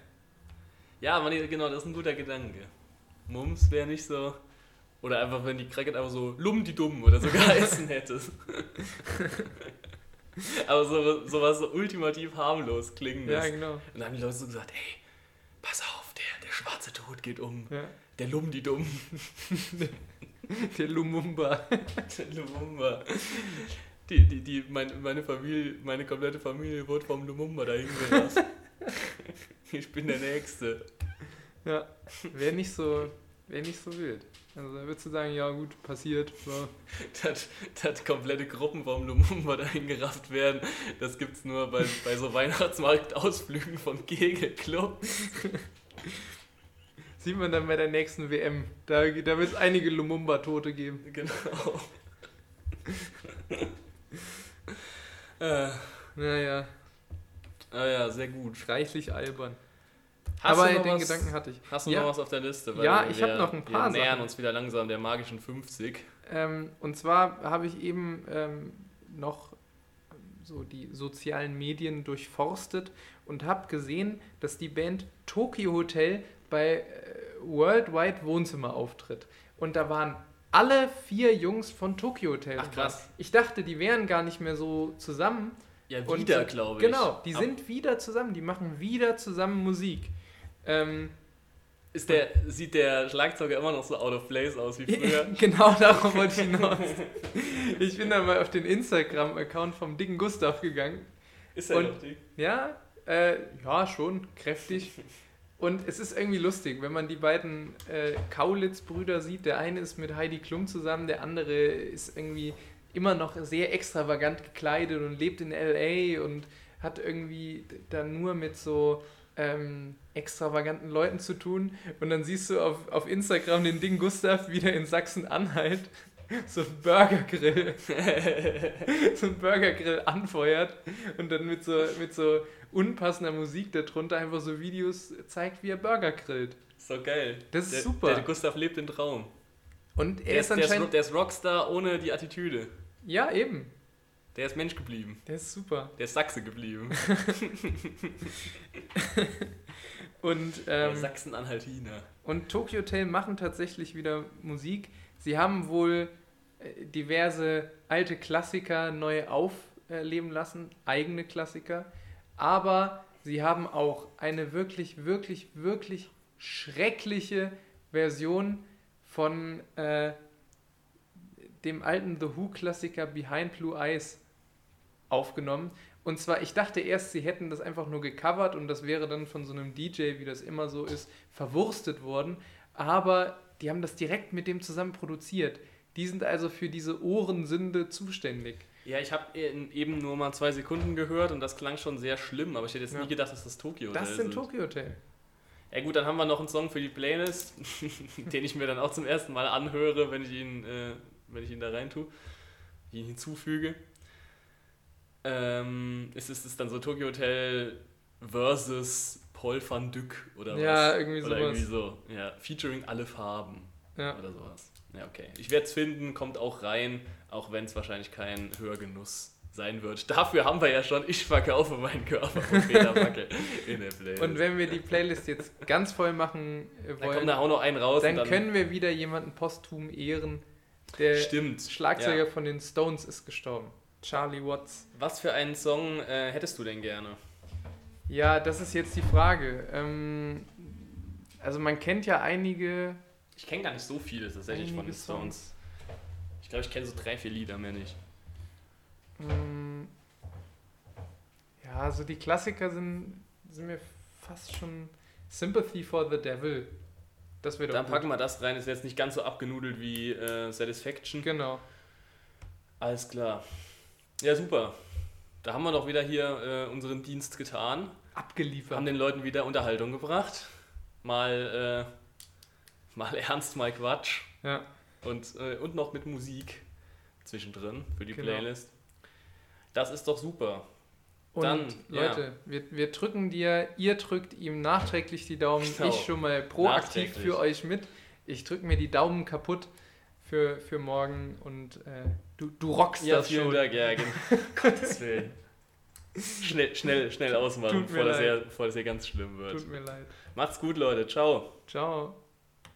Ja, man, genau, das ist ein guter Gedanke. Mums wäre nicht so. Oder einfach, wenn die Krankheit einfach so Lum die Dumm oder so geheißen [LAUGHS] hätte. [LAUGHS] [LAUGHS] Aber so, sowas so ultimativ harmlos klingendes. Ja, genau. Und dann haben die Leute so gesagt, hey, pass auf, der, der schwarze Tod geht um. Ja. Der Lum die Dumm. [LAUGHS] Der Lumumba. [LAUGHS] Der Lumumba. Die, die, die, mein, meine Familie, meine komplette Familie wurde vom Lumumba dahin gelassen. ich bin der Nächste. Ja. Wäre nicht so, wäre nicht so wild. Also da würdest du sagen, ja gut, passiert. Ja. dass, [LAUGHS] dass komplette Gruppen vom Lumumba dahin gerafft werden. Das gibt's nur bei, bei so Weihnachtsmarktausflügen von Kegelclubs. [LAUGHS] Sieht man dann bei der nächsten WM. Da, da wird es einige Lumumba-Tote geben. Genau. [LAUGHS] äh, Naja, ah ja, sehr gut. reichlich albern. Hast Aber du noch den was, Gedanken hatte ich. Hast du Ja. noch was auf der Liste? Ja, ich wir- hab noch ein paar Wir nähern Sachen. uns wieder langsam der magischen 50. Ähm, und zwar habe ich eben ähm, noch so die sozialen Medien durchforstet und habe gesehen, dass die Band Tokyo Hotel bei äh, Worldwide Wohnzimmer auftritt. Und da waren alle vier Jungs von Tokyo Hotel. Ach, krass. Ich dachte, die wären gar nicht mehr so zusammen. Ja, wieder, glaube ich. Genau, die sind wieder zusammen, die machen wieder zusammen Musik. Ähm, Ist der, sieht der Schlagzeuger immer noch so out of place aus wie früher? [LAUGHS] genau darauf wollte ich hinaus. Ich bin dann mal auf den Instagram-Account vom dicken Gustav gegangen. Ist er noch dick? Ja, äh, ja, schon, kräftig. Und es ist irgendwie lustig, wenn man die beiden äh, Kaulitz-Brüder sieht. Der eine ist mit Heidi Klum zusammen, der andere ist irgendwie immer noch sehr extravagant gekleidet und lebt in L.A. und hat irgendwie dann nur mit so ähm, extravaganten Leuten zu tun. Und dann siehst du auf, auf Instagram den Ding Gustav wieder in Sachsen-Anhalt [LAUGHS] so einen Burgergrill, [LAUGHS] so einen Burgergrill anfeuert und dann mit so, mit so unpassender Musik darunter einfach so Videos zeigt, wie er Burger grillt. Ist doch geil. Das ist der, super. Der Gustav lebt den Traum. Und er Der ist ist, der, ist, anscheinend... der ist Rockstar ohne die Attitüde. ja, eben. Der ist Mensch geblieben. Der ist super. Der ist Sachse geblieben. [LAUGHS] Und, ähm, Sachsen-Anhaltiner. und Tokyo Hotel machen tatsächlich wieder Musik. Sie haben wohl äh, diverse alte Klassiker neu aufleben lassen, eigene Klassiker. Aber sie haben auch eine wirklich, wirklich, wirklich schreckliche Version von äh, dem alten The Who-Klassiker Behind Blue Eyes aufgenommen. Und zwar, ich dachte erst, sie hätten das einfach nur gecovert und das wäre dann von so einem DJ, wie das immer so ist, verwurstet worden. Aber die haben das direkt mit dem zusammen produziert. Die sind also für diese Ohrensünde zuständig. Ja, ich habe eben nur mal zwei Sekunden gehört und das klang schon sehr schlimm, aber ich hätte jetzt Ja. nie gedacht, dass das Tokio Das Hotel sind Tokyo Hotel. Ja gut, dann haben wir noch einen Song für die Playlist, [LAUGHS] den ich mir dann auch zum ersten Mal anhöre, wenn ich ihn, äh, wenn ich ihn da rein tue, ihn hinzufüge. Ähm, ist es dann so Tokyo Hotel versus Paul van Dyck oder was? Ja, irgendwie oder sowas. irgendwie so. Ja, featuring alle Farben Ja. oder sowas. Ja, okay. Ich werde es finden, kommt auch rein, auch wenn es wahrscheinlich kein Hörgenuss sein wird. Dafür haben wir ja schon Ich verkaufe meinen Körper von [LAUGHS] Peter in der Playlist. Und wenn wir die Playlist jetzt ganz voll machen äh, dann kommt wollen, da auch noch einen raus. dann, und können wir wieder jemanden posthum ehren. Der Stimmt. Schlagzeuger Ja. von den Stones ist gestorben. Charlie Watts. Was für einen Song äh, hättest du denn gerne? Ja, das ist jetzt die Frage. Ähm, also man kennt ja einige. Ich kenne gar nicht so viele tatsächlich von den Stones. Ich glaube, ich kenne so drei, vier Lieder mehr nicht. Ähm, ja, so die Klassiker sind, sind mir fast schon Sympathy for the Devil. Das wäre doch Dann gut. packen wir das rein. Ist jetzt nicht ganz so abgenudelt wie äh, Satisfaction. Genau. Alles klar. Ja, super. Da haben wir doch wieder hier äh, unseren Dienst getan. Abgeliefert. Haben den Leuten wieder Unterhaltung gebracht. Mal, äh, mal [LAUGHS] ernst, mal Quatsch. ja. Und, äh, und noch mit Musik zwischendrin für die Genau. Playlist. Das ist doch super. Und Dann, ja. Leute, wir, wir drücken dir, ihr drückt ihm nachträglich die Daumen, Genau. ich schon mal proaktiv für euch mit. Ich drücke mir die Daumen kaputt für, für morgen und äh, du, du rockst Ja, das vielen schon. Dank, ja, genau. [LAUGHS] Gottes Willen. Schnell, schnell, schnell ausmachen, bevor das, hier, bevor das hier ganz schlimm wird. Tut mir leid. Macht's gut, Leute. Ciao. Ciao.